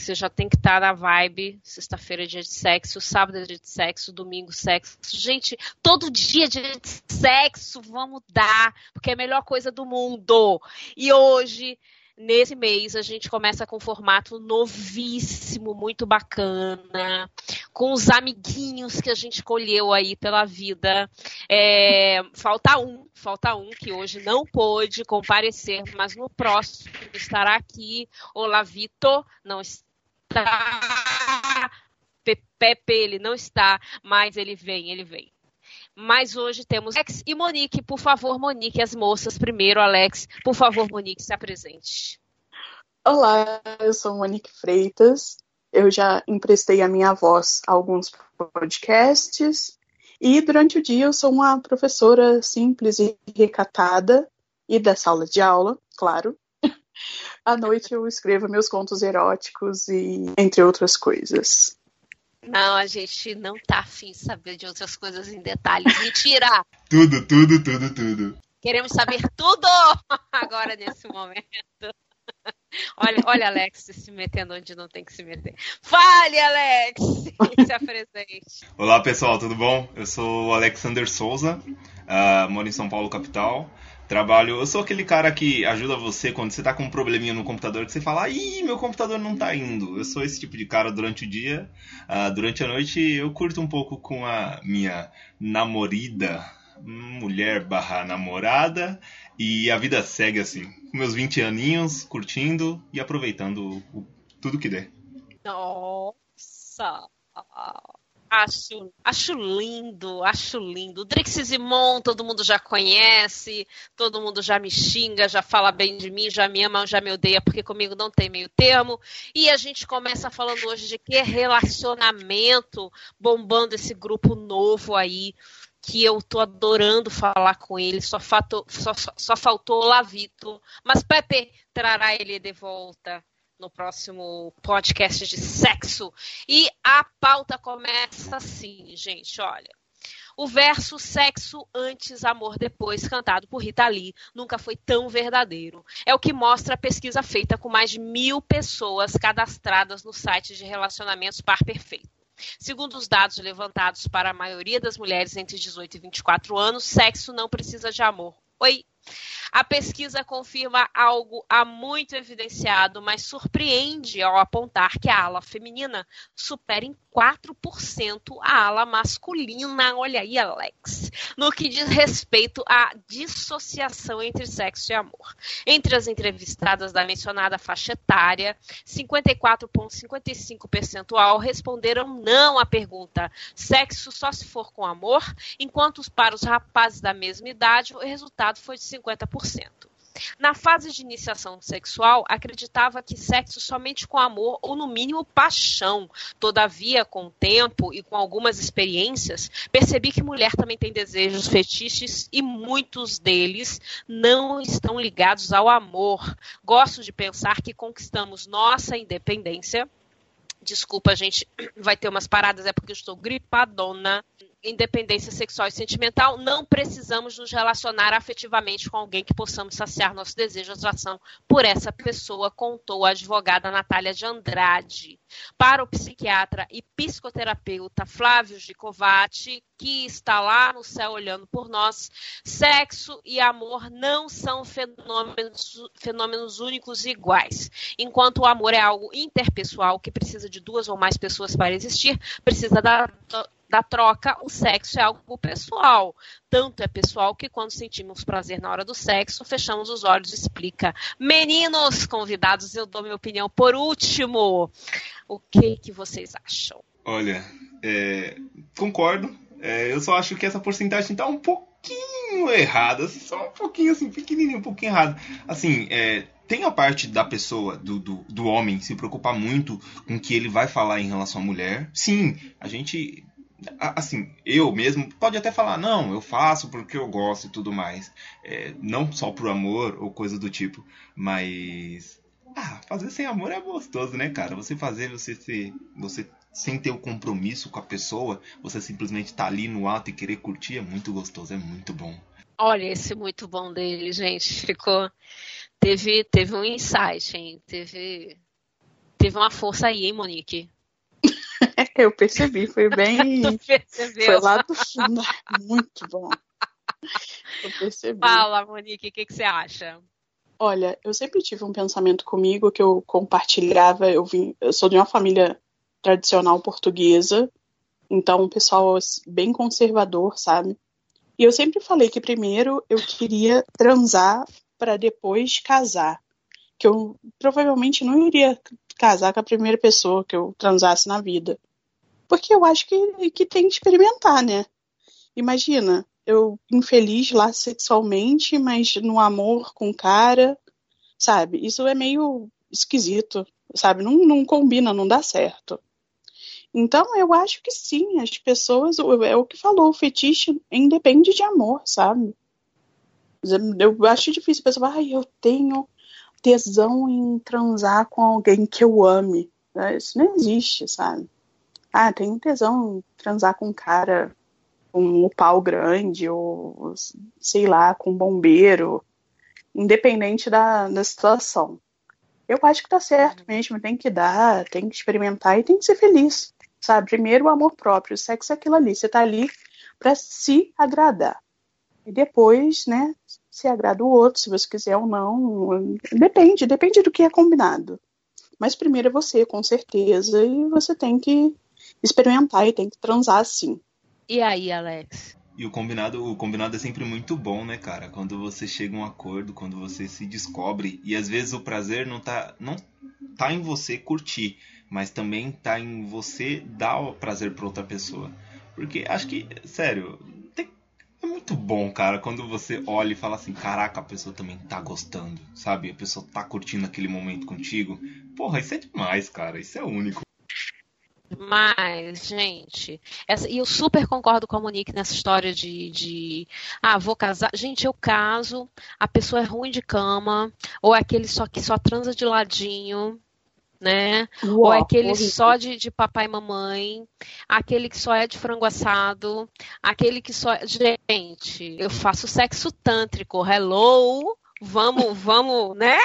você já tem que estar tá na vibe. Sexta-feira é dia de sexo, sábado é dia de sexo, domingo sexo. Gente, todo dia é dia de sexo, vamos dar, porque é a melhor coisa do mundo. E hoje Nesse mês a gente começa com um formato novíssimo, muito bacana, com os amiguinhos que a gente colheu aí pela vida. É, falta um, falta um que hoje não pôde comparecer, mas no próximo estará aqui. Olá, Vitor, não está. Pepe, ele não está, mas ele vem, ele vem. Mas hoje temos Alex e Monique. Por favor, Monique, as moças primeiro, Alex. Por favor, Monique, se apresente. Olá, eu sou Monique Freitas. Eu já emprestei a minha voz a alguns podcasts. E durante o dia eu sou uma professora simples e recatada e da sala de aula, claro. À noite eu escrevo meus contos eróticos e entre outras coisas. Não, a gente não tá afim de saber de outras coisas em detalhes. Mentira! tudo, tudo, tudo, tudo. Queremos saber tudo agora nesse momento. Olha, olha Alex se metendo onde não tem que se meter. Fale, Alex! Se apresente. Olá, pessoal, tudo bom? Eu sou o Alexander Souza, uh, moro em São Paulo, capital. Trabalho, eu sou aquele cara que ajuda você quando você tá com um probleminha no computador, que você fala, ih, meu computador não tá indo. Eu sou esse tipo de cara durante o dia. Uh, durante a noite eu curto um pouco com a minha namorida, mulher barra namorada, e a vida segue assim. Meus 20 aninhos, curtindo e aproveitando o, tudo que der. Nossa! Acho, acho lindo, acho lindo. Drix Zimon, todo mundo já conhece, todo mundo já me xinga, já fala bem de mim, já me ama, já me odeia, porque comigo não tem meio termo. E a gente começa falando hoje de que relacionamento bombando esse grupo novo aí, que eu tô adorando falar com ele, só, fato, só, só, só faltou o Lavito. Mas Pepe trará ele de volta no próximo podcast de sexo. E a pauta começa assim, gente, olha. O verso Sexo antes, amor depois, cantado por Rita Lee, nunca foi tão verdadeiro. É o que mostra a pesquisa feita com mais de mil pessoas cadastradas no site de relacionamentos par perfeito. Segundo os dados levantados para a maioria das mulheres entre 18 e 24 anos, sexo não precisa de amor. Oi, a pesquisa confirma algo há muito evidenciado, mas surpreende ao apontar que a ala feminina supera em 4% a ala masculina. Olha aí, Alex. No que diz respeito à dissociação entre sexo e amor. Entre as entrevistadas da mencionada faixa etária, 54,55% responderam não à pergunta sexo só se for com amor, enquanto para os rapazes da mesma idade o resultado foi de 50%. Na fase de iniciação sexual, acreditava que sexo somente com amor ou, no mínimo, paixão. Todavia, com o tempo e com algumas experiências, percebi que mulher também tem desejos fetiches e muitos deles não estão ligados ao amor. Gosto de pensar que conquistamos nossa independência. Desculpa, gente vai ter umas paradas, é porque eu estou gripadona independência sexual e sentimental, não precisamos nos relacionar afetivamente com alguém que possamos saciar nosso desejo de atração por essa pessoa, contou a advogada Natália de Andrade. Para o psiquiatra e psicoterapeuta Flávio Gicovati, que está lá no céu olhando por nós, sexo e amor não são fenômenos, fenômenos únicos e iguais. Enquanto o amor é algo interpessoal que precisa de duas ou mais pessoas para existir, precisa da da troca, o sexo é algo pessoal. Tanto é pessoal que quando sentimos prazer na hora do sexo, fechamos os olhos e explica. Meninos convidados, eu dou minha opinião por último. O que, que vocês acham? Olha, é, concordo. É, eu só acho que essa porcentagem está um pouquinho errada. Assim, só um pouquinho, assim, pequenininho, um pouquinho errado. Assim, é, tem a parte da pessoa, do, do, do, homem, se preocupar muito com o que ele vai falar em relação à mulher. Sim, a gente assim, eu mesmo pode até falar, não, eu faço porque eu gosto e tudo mais. É, não só por amor ou coisa do tipo, mas. Ah, fazer sem amor é gostoso, né, cara? Você fazer, você ser. Você sem ter o compromisso com a pessoa, você simplesmente tá ali no alto e querer curtir, é muito gostoso, é muito bom. Olha esse muito bom dele, gente. Ficou. Teve, teve um insight, hein? Teve teve uma força aí, hein, Monique? Eu percebi, foi bem. percebeu? Foi lá do fundo. Muito bom. Eu percebi. Fala, Monique, o que, que você acha? Olha, eu sempre tive um pensamento comigo que eu compartilhava. Eu, vim, eu sou de uma família tradicional portuguesa, então um pessoal bem conservador, sabe? E eu sempre falei que primeiro eu queria transar para depois casar. Que eu provavelmente não iria casar com a primeira pessoa que eu transasse na vida. Porque eu acho que, que tem que experimentar, né? Imagina, eu infeliz lá sexualmente, mas no amor com o cara, sabe? Isso é meio esquisito, sabe? Não, não combina, não dá certo. Então, eu acho que sim, as pessoas, é o que falou, o fetiche independe de amor, sabe? Eu acho difícil a pessoa, ai, eu tenho tesão em transar com alguém que eu ame. Isso não existe, sabe? Ah, tenho tesão em transar com um cara com um pau grande, ou sei lá, com um bombeiro, independente da, da situação. Eu acho que tá certo uhum. mesmo, tem que dar, tem que experimentar e tem que ser feliz, sabe? Primeiro o amor próprio, o sexo é aquilo ali, você tá ali para se agradar. E depois, né, se agrada o outro, se você quiser ou não, depende, depende do que é combinado. Mas primeiro é você, com certeza, e você tem que experimentar e tem que transar sim. E aí, Alex? E o combinado, o combinado é sempre muito bom, né, cara? Quando você chega a um acordo, quando você se descobre. E às vezes o prazer não tá, não tá em você curtir, mas também tá em você dar o prazer pra outra pessoa. Porque acho que, sério, é muito bom, cara, quando você olha e fala assim: caraca, a pessoa também tá gostando, sabe? A pessoa tá curtindo aquele momento contigo. Porra, isso é demais, cara. Isso é único. Mas, gente, essa, e eu super concordo com a Monique nessa história de, de, ah, vou casar. Gente, eu caso, a pessoa é ruim de cama, ou é aquele só que só transa de ladinho, né? Uau, ou é aquele horrível. só de, de papai e mamãe, aquele que só é de frango assado, aquele que só. É, gente, eu faço sexo tântrico, hello! Vamos, vamos, né?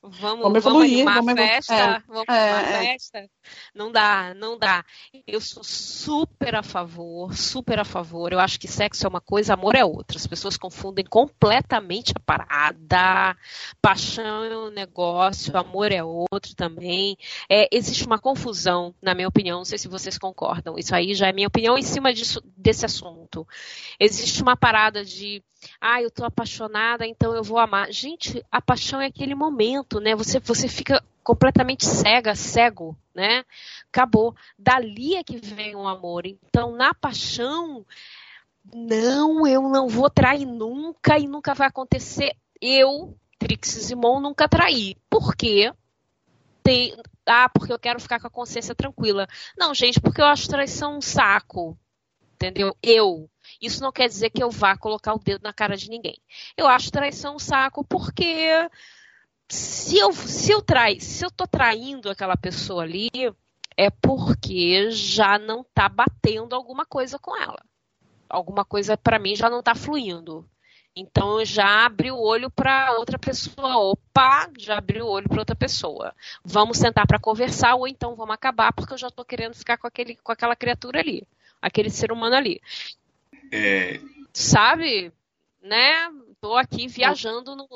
Vamos, vamos evoluir, vamos, vamos festa, é, vamos uma é. festa. Não dá, não dá. Eu sou super a favor, super a favor. Eu acho que sexo é uma coisa, amor é outra. As pessoas confundem completamente a parada. Paixão é um negócio, amor é outro também. É, existe uma confusão, na minha opinião. Não sei se vocês concordam. Isso aí já é minha opinião em cima disso, desse assunto. Existe uma parada de ah, eu tô apaixonada, então eu vou amar. Gente, a paixão é aquele momento, né? Você, você fica completamente cega, cego, né? Acabou. Dali é que vem o amor. Então, na paixão, não, eu não vou trair nunca e nunca vai acontecer. Eu, Trix Simon, nunca traí. Por quê? Tem, ah, porque eu quero ficar com a consciência tranquila. Não, gente, porque eu acho traição um saco. Entendeu? Eu, isso não quer dizer que eu vá colocar o dedo na cara de ninguém. Eu acho traição um saco porque se eu, se eu trai, se eu tô traindo aquela pessoa ali, é porque já não tá batendo alguma coisa com ela. Alguma coisa para mim já não tá fluindo. Então eu já abri o olho para outra pessoa. Opa, já abri o olho para outra pessoa. Vamos sentar para conversar ou então vamos acabar porque eu já tô querendo ficar com aquele com aquela criatura ali, aquele ser humano ali. É... Sabe? Né? Tô aqui viajando no.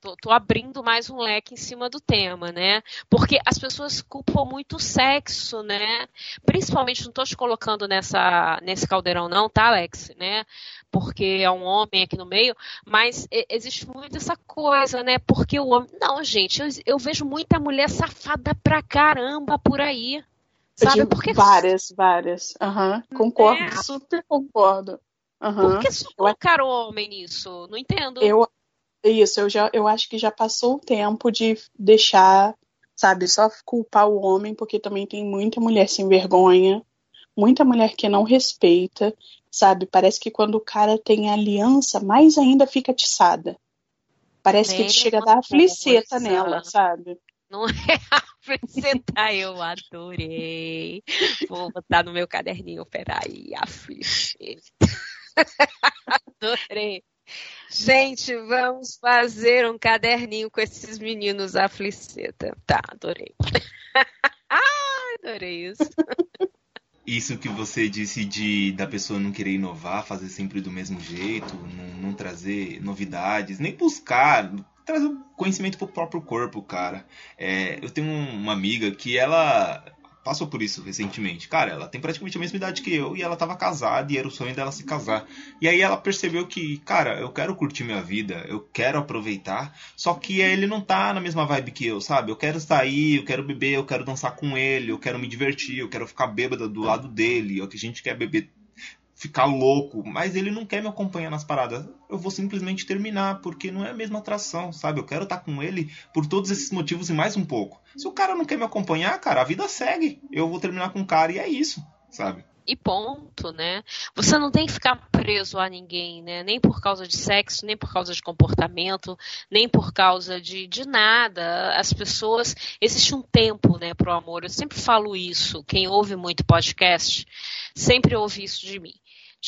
Tô, tô, abrindo mais um leque em cima do tema, né? Porque as pessoas culpam muito o sexo, né? Principalmente, não tô te colocando nessa, nesse caldeirão, não, tá, Alex? Né? Porque é um homem aqui no meio, mas existe muito essa coisa, né? Porque o homem. Não, gente, eu, eu vejo muita mulher safada pra caramba por aí. Sabe? Porque... Várias, várias. Uhum. Concordo, é. super concordo. Uhum. Por que só colocaram homem nisso? Não entendo. Eu, isso, eu, já, eu acho que já passou o tempo de deixar, sabe, só culpar o homem, porque também tem muita mulher sem vergonha, muita mulher que não respeita, sabe? Parece que quando o cara tem aliança, mais ainda fica atiçada. Parece que ele chega a dar a fliceta nela, sabe? Não é a fliceta, eu adorei. Vou botar no meu caderninho, peraí, a fliceta. Adorei. Gente, vamos fazer um caderninho com esses meninos afliceta. Tá, adorei. Adorei isso. Isso que você disse de da pessoa não querer inovar, fazer sempre do mesmo jeito, não, não trazer novidades, nem buscar trazer conhecimento pro próprio corpo, cara. É, eu tenho uma amiga que ela passou por isso recentemente. Cara, ela tem praticamente a mesma idade que eu e ela tava casada e era o sonho dela se casar. E aí ela percebeu que, cara, eu quero curtir minha vida, eu quero aproveitar, só que ele não tá na mesma vibe que eu, sabe? Eu quero sair, eu quero beber, eu quero dançar com ele, eu quero me divertir, eu quero ficar bêbada do lado dele, o que a gente quer beber ficar louco, mas ele não quer me acompanhar nas paradas. Eu vou simplesmente terminar, porque não é a mesma atração, sabe? Eu quero estar com ele por todos esses motivos e mais um pouco. Se o cara não quer me acompanhar, cara, a vida segue. Eu vou terminar com o cara e é isso, sabe? E ponto, né? Você não tem que ficar preso a ninguém, né? Nem por causa de sexo, nem por causa de comportamento, nem por causa de, de nada. As pessoas. Existe um tempo, né, pro amor. Eu sempre falo isso. Quem ouve muito podcast sempre ouve isso de mim.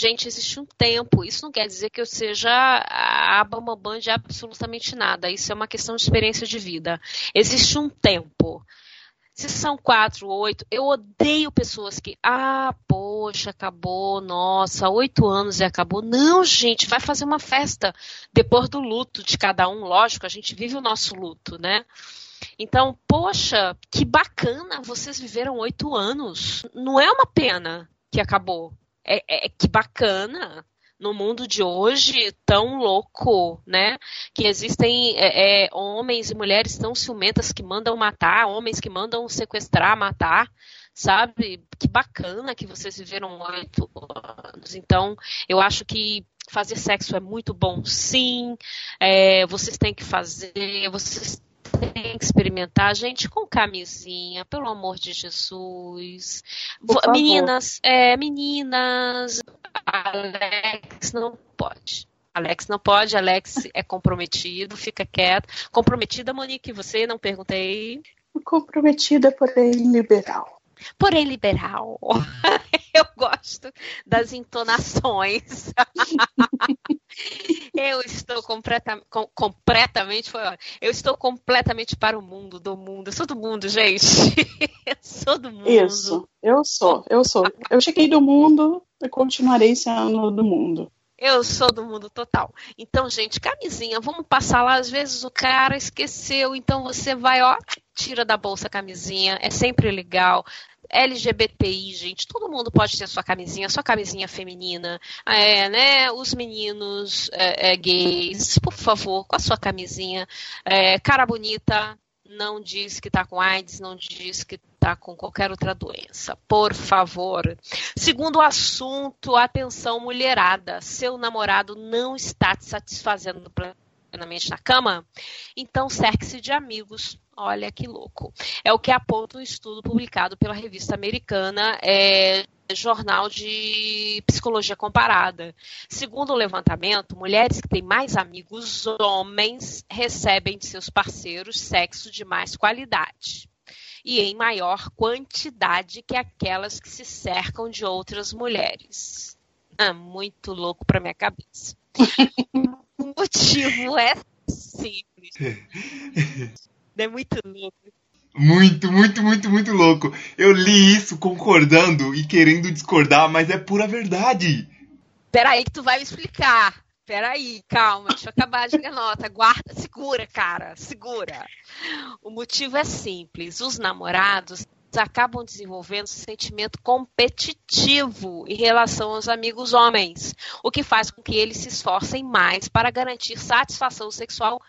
Gente, existe um tempo. Isso não quer dizer que eu seja a bambambam de absolutamente nada. Isso é uma questão de experiência de vida. Existe um tempo. Se são quatro, oito, eu odeio pessoas que, ah, poxa, acabou, nossa, oito anos e acabou. Não, gente, vai fazer uma festa depois do luto de cada um. Lógico, a gente vive o nosso luto, né? Então, poxa, que bacana, vocês viveram oito anos. Não é uma pena que acabou é, é, que bacana no mundo de hoje tão louco, né? Que existem é, é, homens e mulheres tão ciumentas que mandam matar, homens que mandam sequestrar, matar, sabe? Que bacana que vocês viveram oito anos. Então, eu acho que fazer sexo é muito bom, sim. É, vocês têm que fazer, vocês tem que experimentar, gente, com camisinha, pelo amor de Jesus. Meninas, é, meninas, Alex não pode. Alex não pode, Alex é comprometido, fica quieto. Comprometida, Monique, você não perguntei. Comprometida, porém liberal. Porém liberal. Eu gosto das entonações. eu estou completa, com, completamente foi, eu estou completamente para o mundo do mundo. Eu sou do mundo, gente. eu sou do mundo. Isso. Eu sou, eu sou. Eu cheguei do mundo e continuarei sendo do mundo. Eu sou do mundo total. Então, gente, camisinha, vamos passar lá. Às vezes o cara esqueceu, então você vai, ó, tira da bolsa a camisinha. É sempre legal. LGBTI, gente, todo mundo pode ter sua camisinha, sua camisinha feminina, é, né? Os meninos é, é, gays, por favor, com a sua camisinha. É, cara bonita, não diz que tá com AIDS, não diz que tá com qualquer outra doença. Por favor. Segundo assunto, atenção mulherada, seu namorado não está te satisfazendo plenamente na cama, então cerque-se de amigos Olha que louco. É o que aponta um estudo publicado pela revista americana é, Jornal de Psicologia Comparada. Segundo o levantamento, mulheres que têm mais amigos homens recebem de seus parceiros sexo de mais qualidade e em maior quantidade que aquelas que se cercam de outras mulheres. Ah, muito louco para minha cabeça. o motivo é simples. É muito louco. Muito, muito, muito, muito louco. Eu li isso concordando e querendo discordar, mas é pura verdade. Peraí que tu vai me explicar. Peraí, calma, deixa eu acabar de ler a nota. Guarda, segura, cara, segura. O motivo é simples. Os namorados acabam desenvolvendo um sentimento competitivo em relação aos amigos homens, o que faz com que eles se esforcem mais para garantir satisfação sexual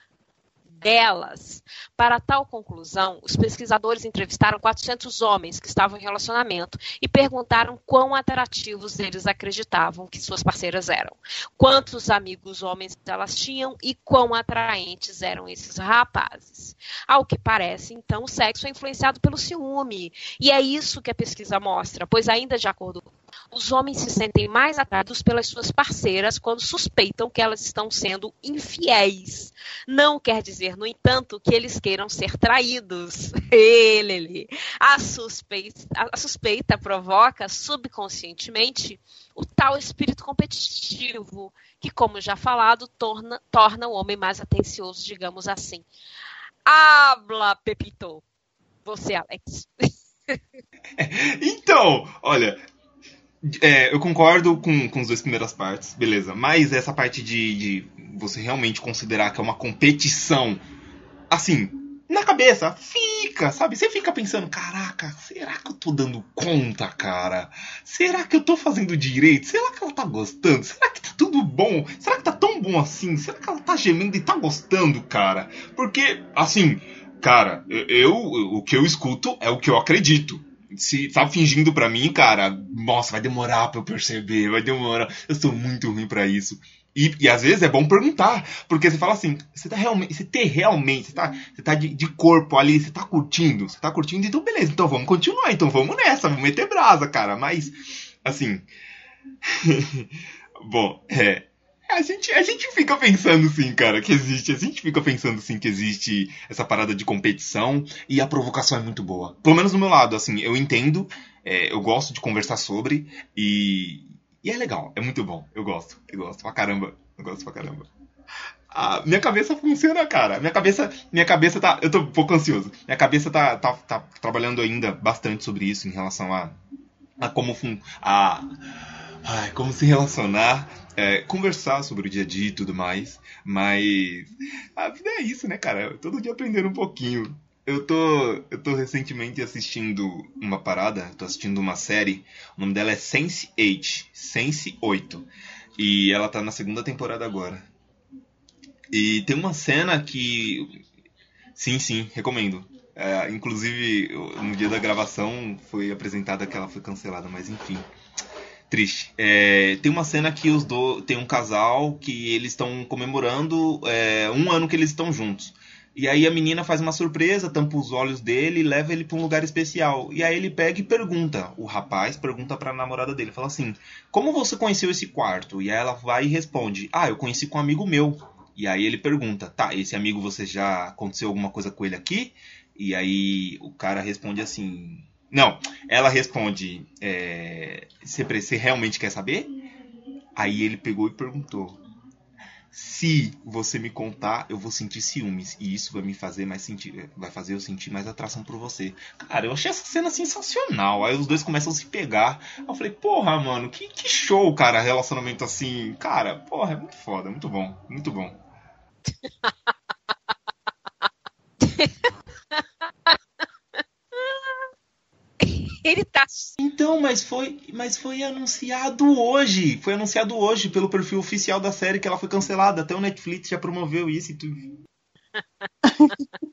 delas. Para tal conclusão, os pesquisadores entrevistaram 400 homens que estavam em relacionamento e perguntaram quão atrativos eles acreditavam que suas parceiras eram, quantos amigos homens elas tinham e quão atraentes eram esses rapazes. Ao que parece, então, o sexo é influenciado pelo ciúme. E é isso que a pesquisa mostra, pois, ainda de acordo os homens se sentem mais atraídos pelas suas parceiras quando suspeitam que elas estão sendo infiéis. Não quer dizer, no entanto, que eles queiram ser traídos. Ele, a suspeita, a suspeita provoca subconscientemente o tal espírito competitivo, que, como já falado, torna, torna o homem mais atencioso, digamos assim. Habla, Pepito. Você, Alex. então, olha, é, eu concordo com, com as duas primeiras partes, beleza. Mas essa parte de, de você realmente considerar que é uma competição, assim, na cabeça, fica, sabe? Você fica pensando, caraca, será que eu tô dando conta, cara? Será que eu tô fazendo direito? Será que ela tá gostando? Será que tá tudo bom? Será que tá tão bom assim? Será que ela tá gemendo e tá gostando, cara? Porque, assim, cara, eu, o que eu escuto é o que eu acredito. Se tá fingindo pra mim, cara, nossa, vai demorar pra eu perceber, vai demorar. Eu sou muito ruim para isso. E, e, às vezes é bom perguntar, porque você fala assim, você tá realmente, você tem realmente, você tá, você tá de, de, corpo ali, você tá curtindo, você tá curtindo, então beleza, então vamos continuar, então vamos nessa, vamos meter brasa, cara. Mas, assim. bom, é. A gente, a gente fica pensando sim, cara, que existe. A gente fica pensando sim que existe essa parada de competição e a provocação é muito boa. Pelo menos do meu lado, assim, eu entendo, é, eu gosto de conversar sobre e, e é legal, é muito bom. Eu gosto, eu gosto pra caramba. Eu gosto pra caramba. A minha cabeça funciona, cara. Minha cabeça, minha cabeça tá. Eu tô um pouco ansioso. Minha cabeça tá, tá, tá trabalhando ainda bastante sobre isso em relação a, a como fun, a, a como se relacionar, é, conversar sobre o dia a dia e tudo mais. Mas a vida é isso, né, cara? Todo dia aprendendo um pouquinho. Eu tô, eu tô recentemente assistindo uma parada, tô assistindo uma série, o nome dela é Sense 8, Sense 8, e ela tá na segunda temporada agora. E tem uma cena que, sim, sim, recomendo. É, inclusive, no dia da gravação foi apresentada que ela foi cancelada, mas enfim triste. É, tem uma cena que os do, tem um casal que eles estão comemorando é, um ano que eles estão juntos. E aí a menina faz uma surpresa, tampa os olhos dele e leva ele para um lugar especial. E aí ele pega e pergunta, o rapaz pergunta para a namorada dele, fala assim: "Como você conheceu esse quarto?" E aí ela vai e responde: "Ah, eu conheci com um amigo meu." E aí ele pergunta: "Tá, esse amigo você já aconteceu alguma coisa com ele aqui?" E aí o cara responde assim: "Não." Ela responde: é, "Você realmente quer saber?" Aí ele pegou e perguntou: se você me contar, eu vou sentir ciúmes. E isso vai me fazer mais sentir. Vai fazer eu sentir mais atração por você. Cara, eu achei essa cena sensacional. Aí os dois começam a se pegar. eu falei, porra, mano, que, que show, cara, relacionamento assim. Cara, porra, é muito foda, muito bom. Muito bom. Tá. Então, mas foi, mas foi anunciado hoje. Foi anunciado hoje pelo perfil oficial da série que ela foi cancelada. Até o Netflix já promoveu isso e tudo.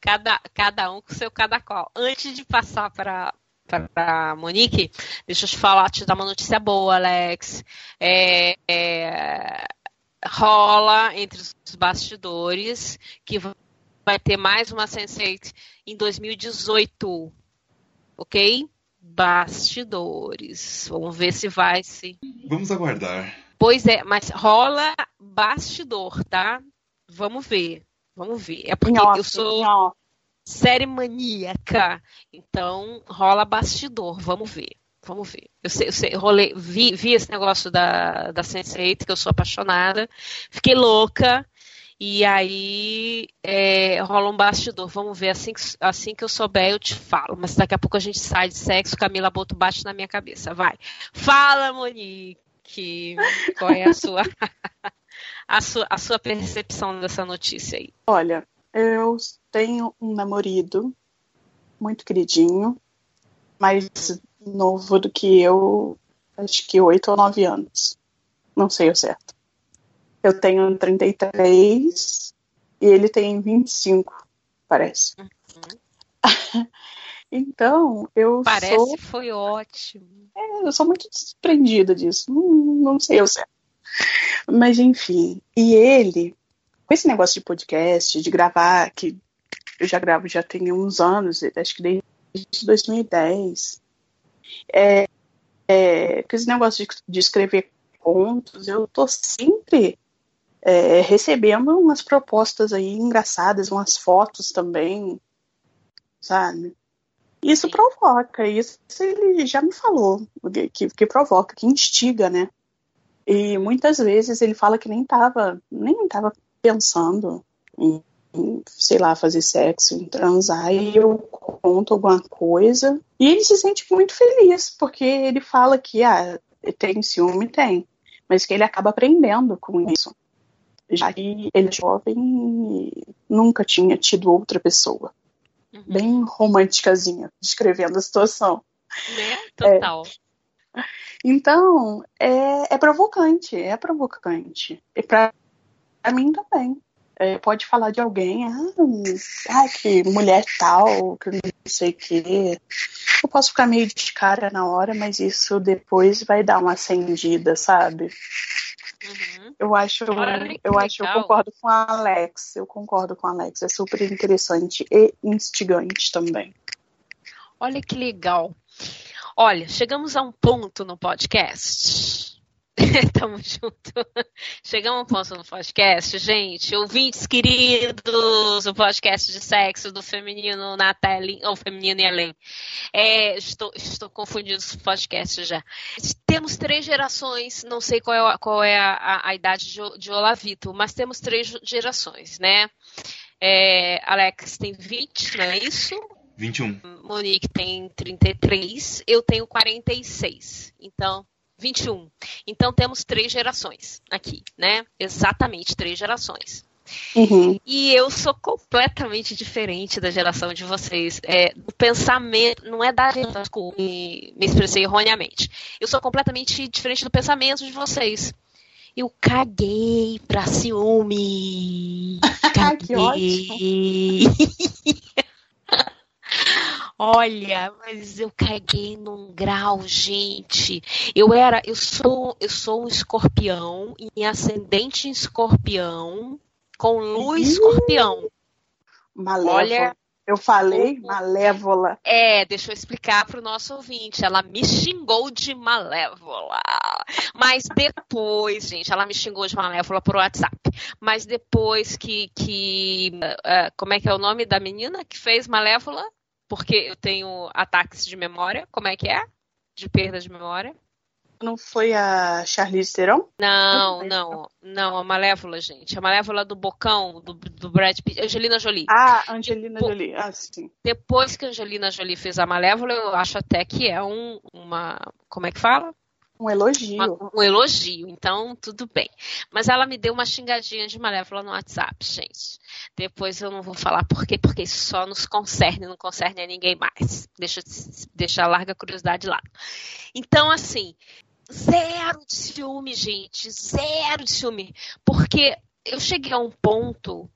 cada, cada um com seu cada qual. Antes de passar para para Monique, deixa eu te falar, te dar uma notícia boa, Alex. É, é, rola entre os bastidores que vai ter mais uma Sense8 em 2018. Ok? Bastidores. Vamos ver se vai se. Vamos aguardar. Pois é, mas rola bastidor, tá? Vamos ver. Vamos ver. É porque Nossa, eu sou série maníaca. Então rola bastidor. Vamos ver. Vamos ver. Eu sei, eu sei, rolei, vi, vi esse negócio da, da Sense8, que eu sou apaixonada. Fiquei louca. E aí é, rola um bastidor. Vamos ver, assim que, assim que eu souber, eu te falo. Mas daqui a pouco a gente sai de sexo, Camila Boto bate na minha cabeça. Vai. Fala, Monique. Qual é a sua, a sua, a sua percepção dessa notícia aí? Olha, eu tenho um namorado muito queridinho, mais novo do que eu, acho que oito ou nove anos. Não sei o certo. Eu tenho 33 e ele tem 25, parece. Uhum. então, eu Parece sou... foi ótimo. É, eu sou muito desprendida disso. Não, não sei eu sei. Mas enfim, e ele, com esse negócio de podcast, de gravar, que eu já gravo já tem uns anos, acho que desde 2010. É, é, com esse negócio de, de escrever contos, eu tô sempre é, recebendo umas propostas aí engraçadas, umas fotos também, sabe? Isso provoca, isso ele já me falou, que, que provoca, que instiga, né? E muitas vezes ele fala que nem estava nem tava pensando em, sei lá, fazer sexo, em transar, e eu conto alguma coisa. E ele se sente muito feliz, porque ele fala que ah, tem ciúme, tem, mas que ele acaba aprendendo com isso. Já que ele é jovem e nunca tinha tido outra pessoa. Uhum. Bem românticazinha, descrevendo a situação. Né? Total. É. Então, é, é provocante, é provocante. E pra, pra mim também é, pode falar de alguém, ah, ah, que mulher tal, que não sei o quê. Eu posso ficar meio de cara na hora, mas isso depois vai dar uma acendida, sabe? Uhum. Eu acho, eu acho, eu concordo com a Alex. Eu concordo com a Alex. É super interessante e instigante também. Olha que legal. Olha, chegamos a um ponto no podcast Tamo junto. Chegamos a um ponto no podcast, gente. Ouvintes queridos, o podcast de sexo do feminino na tela, ou feminino e além. É, estou, estou confundindo os podcasts já. Temos três gerações, não sei qual é, qual é a, a, a idade de, de Olavito, mas temos três gerações, né? É, Alex tem 20, não é isso? 21. Monique tem 33, eu tenho 46. Então, 21. Então temos três gerações aqui, né? Exatamente três gerações. Uhum. E eu sou completamente diferente da geração de vocês. É, o pensamento, não é da desculpa, me, me expressei erroneamente. Eu sou completamente diferente do pensamento de vocês. Eu caguei pra ciúme. Caguei. que ótimo. Olha, mas eu caguei num grau, gente. Eu era, eu sou, eu sou um escorpião em ascendente em escorpião com luz escorpião. Malévola. Olha, eu falei malévola. É, deixa eu explicar para o nosso ouvinte. Ela me xingou de malévola. Mas depois, gente, ela me xingou de malévola por WhatsApp. Mas depois que. que uh, como é que é o nome da menina que fez malévola? Porque eu tenho ataques de memória. Como é que é? De perda de memória. Não foi a Charlize Theron? Não, não, não, a Malévola, gente. A Malévola do Bocão, do, do Brad Pitt. Angelina Jolie. Ah, Angelina Depo Jolie. Ah, sim. Depois que a Angelina Jolie fez a Malévola, eu acho até que é um, uma. Como é que fala? Um elogio. Uma, um elogio, então tudo bem. Mas ela me deu uma xingadinha de malévola no WhatsApp, gente. Depois eu não vou falar por quê, porque isso só nos concerne, não concerne a ninguém mais. Deixa, deixa a larga curiosidade lá. Então, assim, zero de ciúme, gente. Zero de ciúme. Porque eu cheguei a um ponto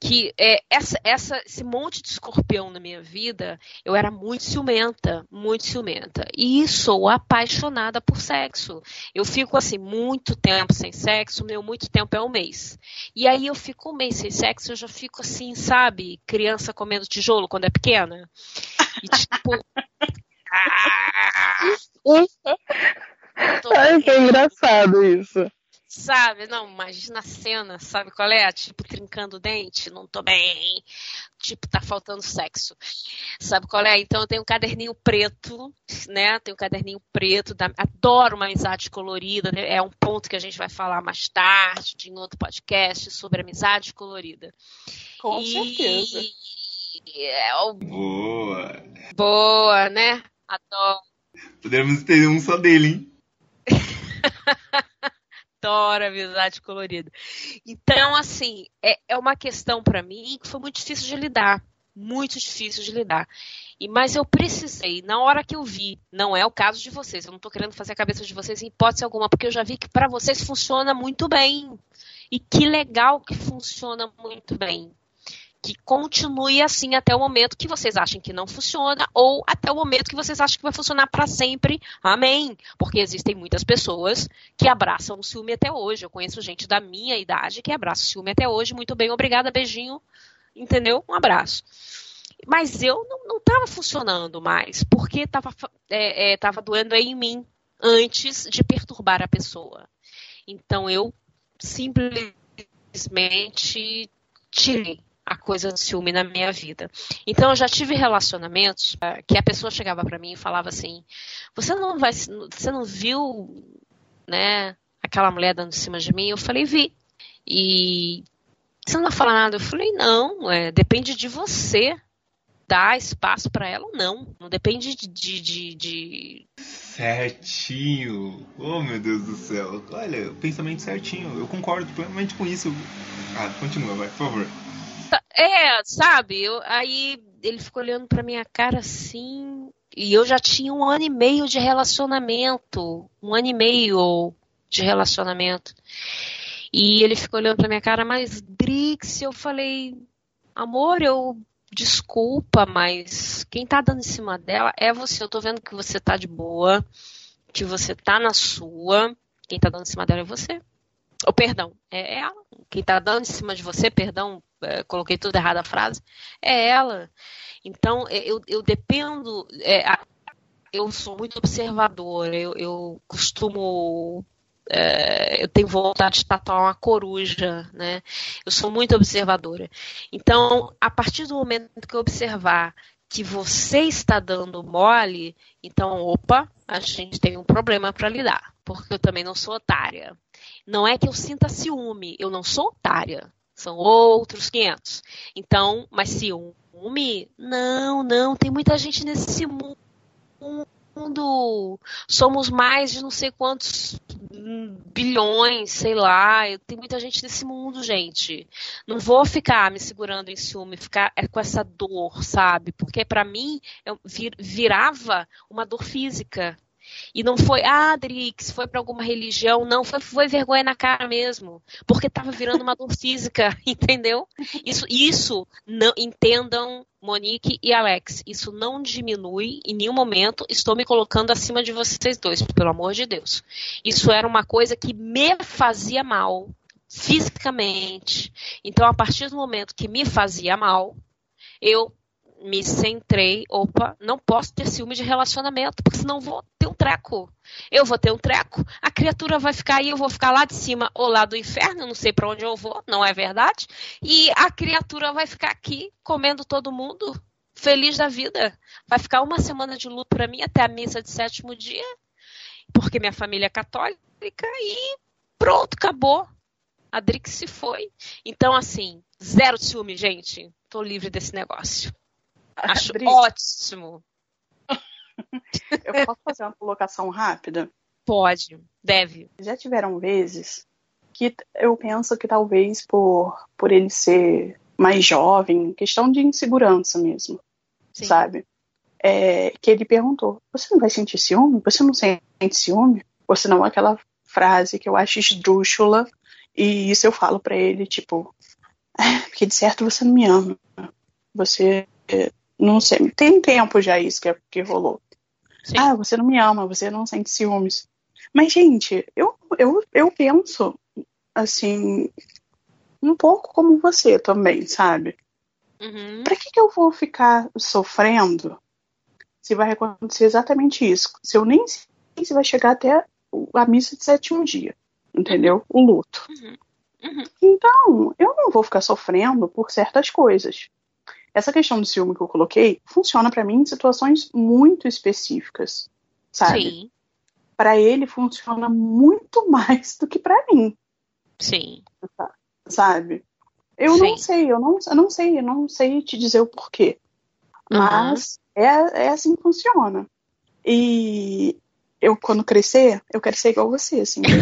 que é, essa, essa, esse monte de escorpião na minha vida, eu era muito ciumenta, muito ciumenta. E sou apaixonada por sexo. Eu fico assim, muito tempo sem sexo, meu muito tempo é um mês. E aí eu fico um mês sem sexo, eu já fico assim, sabe, criança comendo tijolo quando é pequena. E tipo. ah, Ai, que engraçado isso. Sabe? Não, imagina a cena, sabe qual é? Tipo, trincando o dente, não tô bem. Tipo, tá faltando sexo. Sabe qual é? Então eu tenho um caderninho preto, né? Tenho um caderninho preto, da... adoro uma amizade colorida, né? é um ponto que a gente vai falar mais tarde, em outro podcast, sobre amizade colorida. Com e... certeza. É o... Boa! Boa, né? Adoro. Podemos ter um só dele, hein? adoro amizade colorida. Então, assim, é, é uma questão para mim que foi muito difícil de lidar. Muito difícil de lidar. E, mas eu precisei, na hora que eu vi, não é o caso de vocês, eu não estou querendo fazer a cabeça de vocês em hipótese alguma, porque eu já vi que para vocês funciona muito bem. E que legal que funciona muito bem que continue assim até o momento que vocês acham que não funciona ou até o momento que vocês acham que vai funcionar para sempre. Amém. Porque existem muitas pessoas que abraçam o ciúme até hoje. Eu conheço gente da minha idade que abraça o ciúme até hoje. Muito bem, obrigada, beijinho. Entendeu? Um abraço. Mas eu não estava funcionando mais, porque estava é, é, tava doendo em mim antes de perturbar a pessoa. Então eu simplesmente tirei a coisa do ciúme na minha vida. Então eu já tive relacionamentos uh, que a pessoa chegava para mim e falava assim: "Você não vai, você não viu, né, aquela mulher dando em cima de mim?" Eu falei: "Vi". E Você não vai falar nada? Eu falei, não, é, depende de você dar espaço para ela ou não. Não depende de, de, de, de, Certinho. Oh, meu Deus do céu. Olha, pensamento certinho. Eu concordo plenamente com isso. Ah, continua, vai, por favor. É, sabe? Eu, aí ele ficou olhando pra minha cara assim. E eu já tinha um ano e meio de relacionamento. Um ano e meio de relacionamento. E ele ficou olhando pra minha cara, mas Drix, eu falei, amor, eu desculpa, mas quem tá dando em cima dela é você. Eu tô vendo que você tá de boa, que você tá na sua. Quem tá dando em cima dela é você. Ou perdão, é ela. Quem tá dando em cima de você, perdão, é, coloquei tudo errado a frase, é ela. Então, é, eu, eu dependo. É, eu sou muito observadora, eu, eu costumo é, eu tenho vontade de tatuar uma coruja, né? Eu sou muito observadora. Então, a partir do momento que eu observar que você está dando mole, então, opa, a gente tem um problema para lidar, porque eu também não sou otária. Não é que eu sinta ciúme, eu não sou otária. São outros 500. Então, mas ciúme? Não, não, tem muita gente nesse mundo somos mais de não sei quantos bilhões, sei lá. Tem muita gente nesse mundo, gente. Não vou ficar me segurando em ciúme, ficar é, com essa dor, sabe? Porque para mim eu vir, virava uma dor física. E não foi, ah, Drix, foi para alguma religião. Não, foi, foi vergonha na cara mesmo. Porque estava virando uma dor física, entendeu? Isso, isso não entendam, Monique e Alex. Isso não diminui em nenhum momento. Estou me colocando acima de vocês dois, pelo amor de Deus. Isso era uma coisa que me fazia mal fisicamente. Então, a partir do momento que me fazia mal, eu me centrei, opa, não posso ter ciúme de relacionamento, porque senão vou ter um treco. Eu vou ter um treco, a criatura vai ficar aí, eu vou ficar lá de cima ou lá do inferno, não sei para onde eu vou, não é verdade? E a criatura vai ficar aqui comendo todo mundo, feliz da vida. Vai ficar uma semana de luto para mim até a missa de sétimo dia, porque minha família é católica e pronto, acabou. A Drix se foi. Então, assim, zero ciúme, gente. Tô livre desse negócio. Acho ótimo. Eu posso fazer uma colocação rápida? Pode, deve. Já tiveram vezes que eu penso que talvez por, por ele ser mais jovem, questão de insegurança mesmo, Sim. sabe? É, que ele perguntou: Você não vai sentir ciúme? Você não sente ciúme? Ou senão aquela frase que eu acho esdrúxula, e isso eu falo para ele, tipo, ah, porque de certo você não me ama. Você não sei, tem tempo já isso que, que rolou. Sim. Ah, você não me ama, você não sente ciúmes. Mas, gente, eu, eu, eu penso, assim, um pouco como você também, sabe? Uhum. Pra que, que eu vou ficar sofrendo se vai acontecer exatamente isso? Se eu nem sei se vai chegar até a missa de sétimo dia, entendeu? O luto. Uhum. Uhum. Então, eu não vou ficar sofrendo por certas coisas. Essa questão do ciúme que eu coloquei funciona para mim em situações muito específicas, sabe? Sim. Para ele funciona muito mais do que para mim. Sim. Sabe? Eu Sim. não sei, eu não, eu não sei, eu não sei te dizer o porquê. Uhum. Mas é, é assim que funciona. E eu, quando crescer, eu quero ser igual você, assim, bem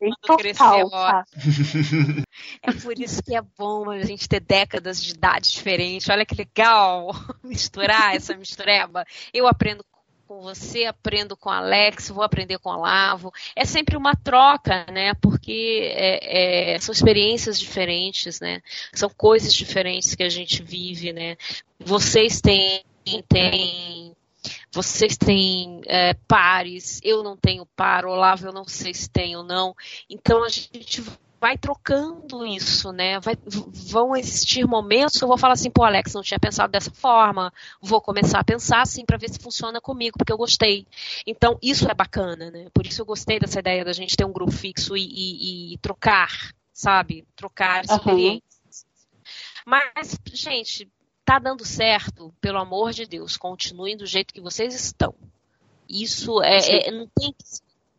Bem total, tá? É por isso que é bom a gente ter décadas de idade diferentes. Olha que legal misturar essa mistureba. Eu aprendo com você, aprendo com Alex, vou aprender com o Lavo. É sempre uma troca, né? Porque é, é, são experiências diferentes, né? São coisas diferentes que a gente vive, né? Vocês têm, têm vocês têm é, pares, eu não tenho par, Olavo eu não sei se tem ou não. Então a gente vai trocando isso, né? Vai, vão existir momentos que eu vou falar assim, pô, Alex, não tinha pensado dessa forma, vou começar a pensar assim para ver se funciona comigo, porque eu gostei. Então, isso é bacana, né? Por isso eu gostei dessa ideia da gente ter um grupo fixo e, e, e trocar, sabe? Trocar experiências. Uhum. Mas, gente, tá dando certo, pelo amor de Deus, continuem do jeito que vocês estão. Isso é, é não tem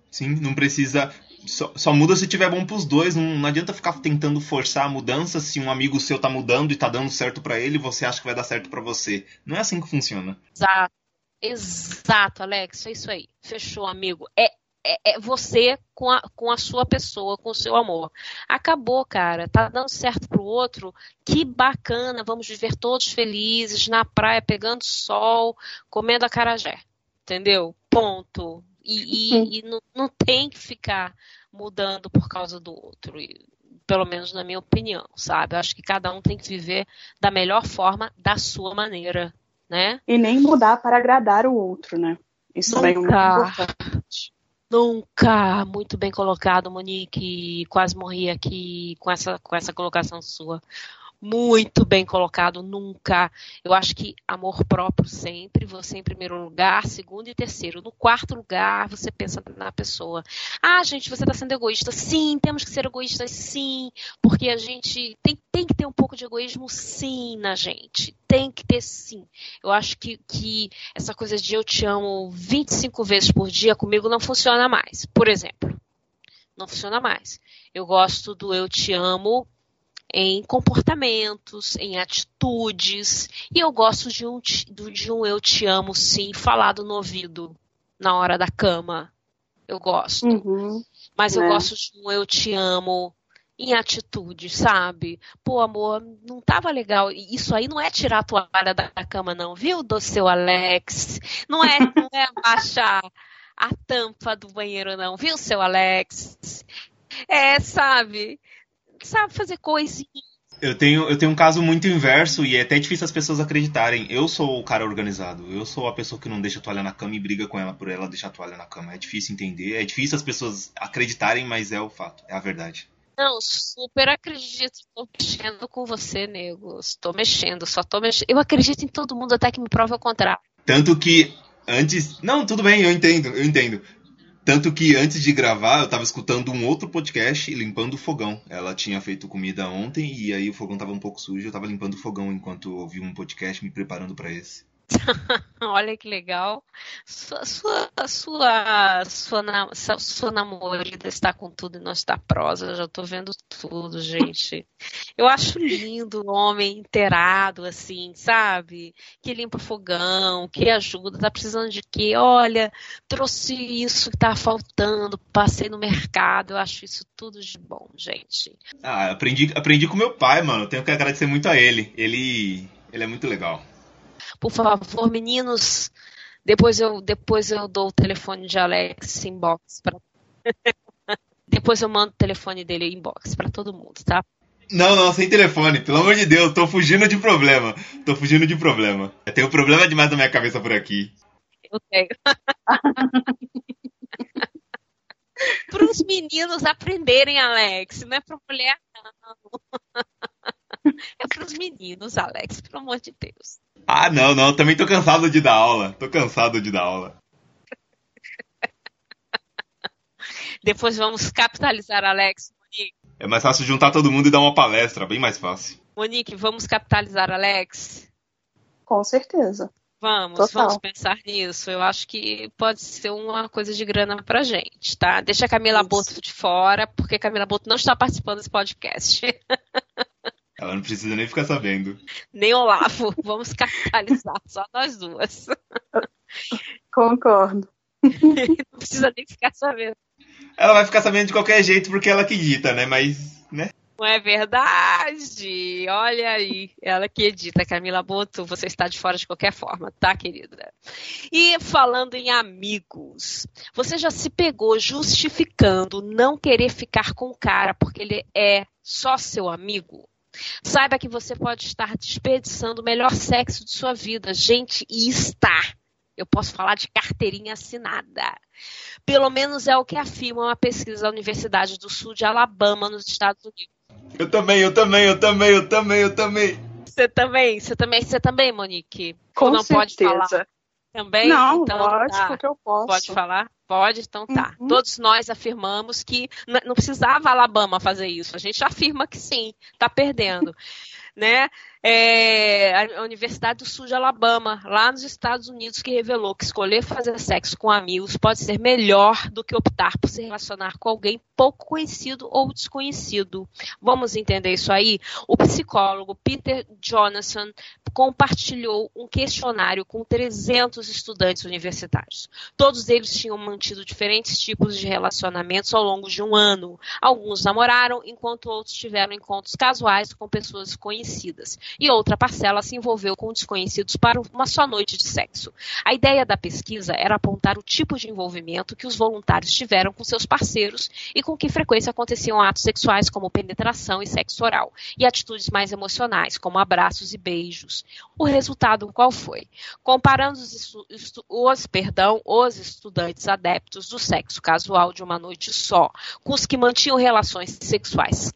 Sim, não precisa Só, só, muda se tiver bom pros dois. Não, não, adianta ficar tentando forçar a mudança se um amigo seu tá mudando e tá dando certo para ele e você acha que vai dar certo para você. Não é assim que funciona. Exato. Exato, Alex. É isso aí. Fechou, amigo. É, é, é, você com a, com a sua pessoa, com o seu amor. Acabou, cara. Tá dando certo pro outro. Que bacana. Vamos viver todos felizes na praia, pegando sol, comendo acarajé. Entendeu? Ponto. E, e, e não, não, tem que ficar mudando por causa do outro. E, pelo menos na minha opinião, sabe? Eu acho que cada um tem que viver da melhor forma, da sua maneira, né? E nem mudar para agradar o outro, né? Isso Nunca. é muito importante. Nunca, muito bem colocado, Monique. Quase morri aqui com essa, com essa colocação sua muito bem colocado, nunca. Eu acho que amor próprio sempre, você em primeiro lugar, segundo e terceiro. No quarto lugar, você pensa na pessoa. Ah, gente, você está sendo egoísta. Sim, temos que ser egoístas, sim, porque a gente tem, tem que ter um pouco de egoísmo, sim, na gente. Tem que ter, sim. Eu acho que, que essa coisa de eu te amo 25 vezes por dia comigo não funciona mais. Por exemplo, não funciona mais. Eu gosto do eu te amo em comportamentos, em atitudes. E eu gosto de um, de um eu te amo, sim, falado no ouvido, na hora da cama. Eu gosto. Uhum, Mas eu é. gosto de um eu te amo em atitude, sabe? Pô, amor, não tava legal. Isso aí não é tirar a toalha da cama, não, viu, do seu Alex? Não é, não é abaixar a tampa do banheiro, não, viu, seu Alex? É, sabe? Sabe fazer coisinhas. Eu tenho, eu tenho um caso muito inverso e é até difícil as pessoas acreditarem. Eu sou o cara organizado. Eu sou a pessoa que não deixa a toalha na cama e briga com ela por ela deixar a toalha na cama. É difícil entender. É difícil as pessoas acreditarem, mas é o fato. É a verdade. Não, super acredito. Estou mexendo com você, nego. Estou mexendo, só estou mexendo. Eu acredito em todo mundo até que me prove o contrário. Tanto que antes. Não, tudo bem, eu entendo, eu entendo. Tanto que antes de gravar, eu tava escutando um outro podcast limpando o fogão. Ela tinha feito comida ontem e aí o fogão tava um pouco sujo. Eu tava limpando o fogão enquanto ouvi um podcast me preparando para esse. Olha que legal. Sua, sua, sua, sua, sua namorada está com tudo e não está prosa. Eu já estou vendo tudo, gente. Eu acho lindo o homem inteirado, assim, sabe? Que limpa o fogão, que ajuda. Tá precisando de quê? Olha, trouxe isso que tá faltando, passei no mercado. Eu acho isso tudo de bom, gente. Ah, aprendi, aprendi com meu pai, mano. Tenho que agradecer muito a ele. Ele, ele é muito legal. Por favor, meninos, depois eu, depois eu dou o telefone de Alex inbox para Depois eu mando o telefone dele inbox para todo mundo, tá? Não, não, sem telefone, pelo amor de Deus, tô fugindo de problema. Tô fugindo de problema. Eu tenho problema demais na minha cabeça por aqui. Eu tenho. para os meninos aprenderem, Alex, não é para mulher, não. É para os meninos, Alex, pelo amor de Deus. Ah, não, não, também tô cansado de dar aula. Tô cansado de dar aula. Depois vamos capitalizar, Alex. Monique. É mais fácil juntar todo mundo e dar uma palestra, bem mais fácil. Monique, vamos capitalizar, Alex? Com certeza. Vamos, Total. vamos pensar nisso. Eu acho que pode ser uma coisa de grana pra gente, tá? Deixa a Camila Isso. Boto de fora, porque a Camila Boto não está participando desse podcast. Ela não precisa nem ficar sabendo. Nem Olavo. Vamos capitalizar, só nós duas. Concordo. não precisa nem ficar sabendo. Ela vai ficar sabendo de qualquer jeito porque ela que edita, né? Mas, né? Não é verdade. Olha aí, ela que edita, Camila Boto, você está de fora de qualquer forma, tá, querida? E falando em amigos, você já se pegou justificando não querer ficar com o cara porque ele é só seu amigo? Saiba que você pode estar desperdiçando o melhor sexo de sua vida. Gente, e está. Eu posso falar de carteirinha assinada. Pelo menos é o que afirma uma pesquisa da Universidade do Sul de Alabama, nos Estados Unidos. Eu também, eu também, eu também, eu também, eu também. Você também, você também, você também, Monique? Com não certeza. pode falar? Também? Não, então, lógico tá. que eu posso. Pode falar? Pode, então tá. Uhum. Todos nós afirmamos que não precisava Alabama fazer isso. A gente afirma que sim, tá perdendo. né? É, a Universidade do Sul de Alabama, lá nos Estados Unidos, que revelou que escolher fazer sexo com amigos pode ser melhor do que optar por se relacionar com alguém pouco conhecido ou desconhecido. Vamos entender isso aí? O psicólogo Peter Jonathan compartilhou um questionário com 300 estudantes universitários. Todos eles tinham mantido diferentes tipos de relacionamentos ao longo de um ano. Alguns namoraram, enquanto outros tiveram encontros casuais com pessoas conhecidas e outra parcela se envolveu com desconhecidos para uma só noite de sexo. A ideia da pesquisa era apontar o tipo de envolvimento que os voluntários tiveram com seus parceiros e com que frequência aconteciam atos sexuais como penetração e sexo oral, e atitudes mais emocionais, como abraços e beijos. O resultado qual foi? Comparando os, os, perdão, os estudantes adeptos do sexo casual de uma noite só com os que mantinham relações sexuais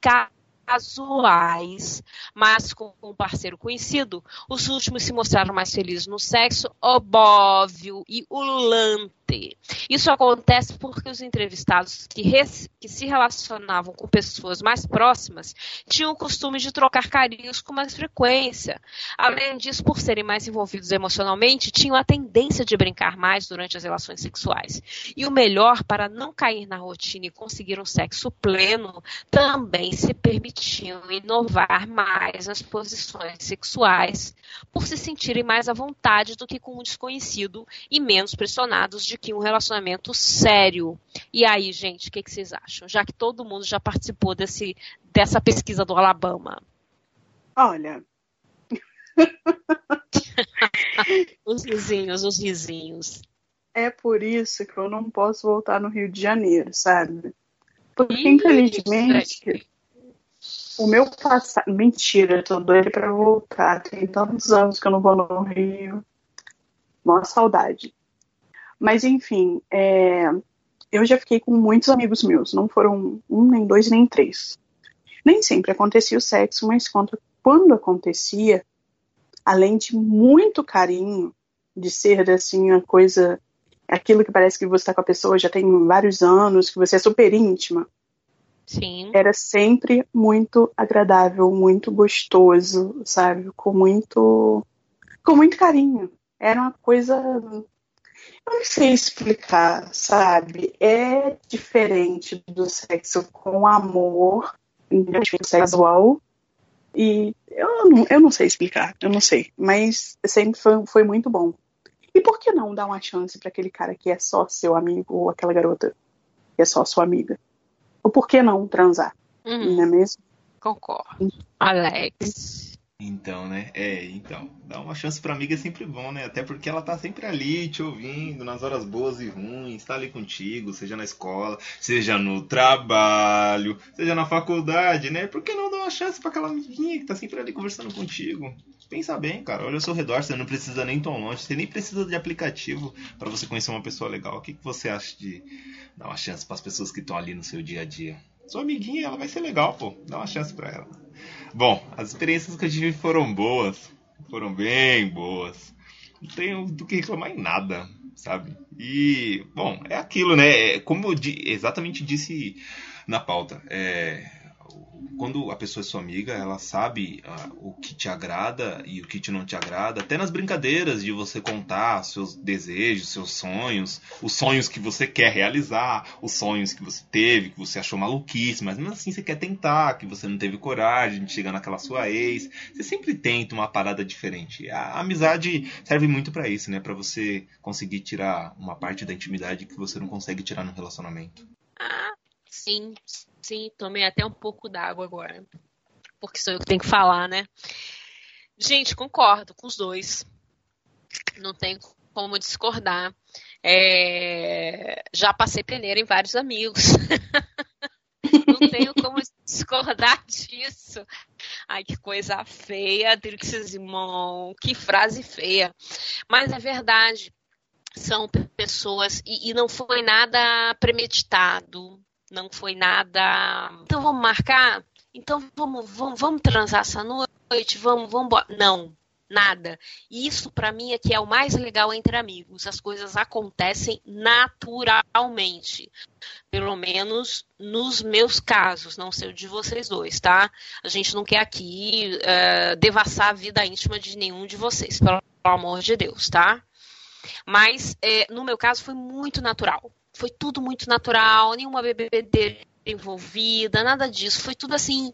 casuais, mas com um parceiro conhecido, os últimos se mostraram mais felizes no sexo óbvio e isso acontece porque os entrevistados que, que, se relacionavam com pessoas mais próximas tinham o costume de trocar carinhos com mais frequência. Além disso, por serem mais envolvidos emocionalmente, tinham a tendência de brincar mais durante as relações sexuais. E o melhor para não cair na rotina e conseguir um sexo pleno, também se permitiam inovar mais nas posições sexuais, por se sentirem mais à vontade do que com um desconhecido e menos pressionados de que um relacionamento sério. E aí, gente, o que, que vocês acham? Já que todo mundo já participou desse, dessa pesquisa do Alabama. Olha. os vizinhos, os vizinhos. É por isso que eu não posso voltar no Rio de Janeiro, sabe? Porque, infelizmente, o meu passado. Mentira, eu tô doida pra voltar. Tem tantos anos que eu não vou no Rio. Mó saudade. Mas, enfim, é, eu já fiquei com muitos amigos meus, não foram um, nem dois, nem três. Nem sempre acontecia o sexo, mas quando, quando acontecia, além de muito carinho, de ser assim, a coisa, aquilo que parece que você está com a pessoa já tem vários anos, que você é super íntima. Sim. Era sempre muito agradável, muito gostoso, sabe? Com muito, com muito carinho. Era uma coisa eu não sei explicar, sabe? É diferente do sexo com amor, sexual. E eu não, eu não sei explicar, eu não sei. Mas sempre foi, foi muito bom. E por que não dar uma chance para aquele cara que é só seu amigo ou aquela garota que é só sua amiga? Ou por que não transar? Uhum. Não é mesmo? Concordo. Alex. Então, né? É, então. Dar uma chance pra amiga é sempre bom, né? Até porque ela tá sempre ali te ouvindo nas horas boas e ruins, tá ali contigo, seja na escola, seja no trabalho, seja na faculdade, né? Por que não dar uma chance pra aquela amiguinha que tá sempre ali conversando contigo? Pensa bem, cara. Olha ao seu redor, você não precisa nem tão longe, você nem precisa de aplicativo para você conhecer uma pessoa legal. O que, que você acha de dar uma chance para as pessoas que estão ali no seu dia a dia? Sua amiguinha, ela vai ser legal, pô. Dá uma chance pra ela. Bom, as experiências que eu tive foram boas. Foram bem boas. Não tenho do que reclamar em nada, sabe? E, bom, é aquilo, né? É, como eu exatamente disse na pauta, é, quando a pessoa é sua amiga, ela sabe uh, o que te agrada e o que te não te agrada, até nas brincadeiras de você contar seus desejos, seus sonhos, os sonhos que você quer realizar, os sonhos que você teve, que você achou maluquice, mas mesmo assim você quer tentar, que você não teve coragem de chegar naquela sua ex. Você sempre tenta uma parada diferente. A amizade serve muito para isso, né? Para você conseguir tirar uma parte da intimidade que você não consegue tirar no relacionamento. Ah, sim, Sim, tomei até um pouco d'água agora. Porque sou eu que tenho que falar, né? Gente, concordo com os dois. Não tem como discordar. É... Já passei peneira em vários amigos. Não tenho como discordar disso. Ai, que coisa feia, Driximon. Que frase feia. Mas é verdade. São pessoas. E, e não foi nada premeditado não foi nada. Então vamos marcar? Então vamos, vamos, vamos transar essa noite? Vamos, vamos. Não, nada. Isso para mim é que é o mais legal entre amigos. As coisas acontecem naturalmente. naturalmente. Pelo menos nos meus casos, não sei o de vocês dois, tá? A gente não quer aqui uh, devassar a vida íntima de nenhum de vocês, pelo amor de Deus, tá? Mas é, no meu caso foi muito natural. Foi tudo muito natural, nenhuma bebedeira envolvida, nada disso. Foi tudo assim,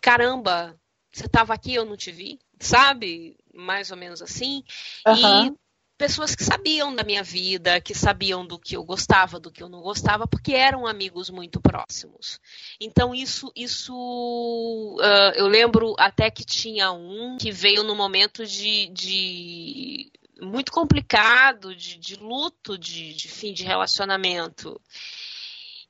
caramba, você estava aqui, eu não te vi, sabe? Mais ou menos assim. Uhum. E pessoas que sabiam da minha vida, que sabiam do que eu gostava, do que eu não gostava, porque eram amigos muito próximos. Então isso, isso uh, eu lembro até que tinha um que veio no momento de, de muito complicado, de, de luto, de, de fim de relacionamento.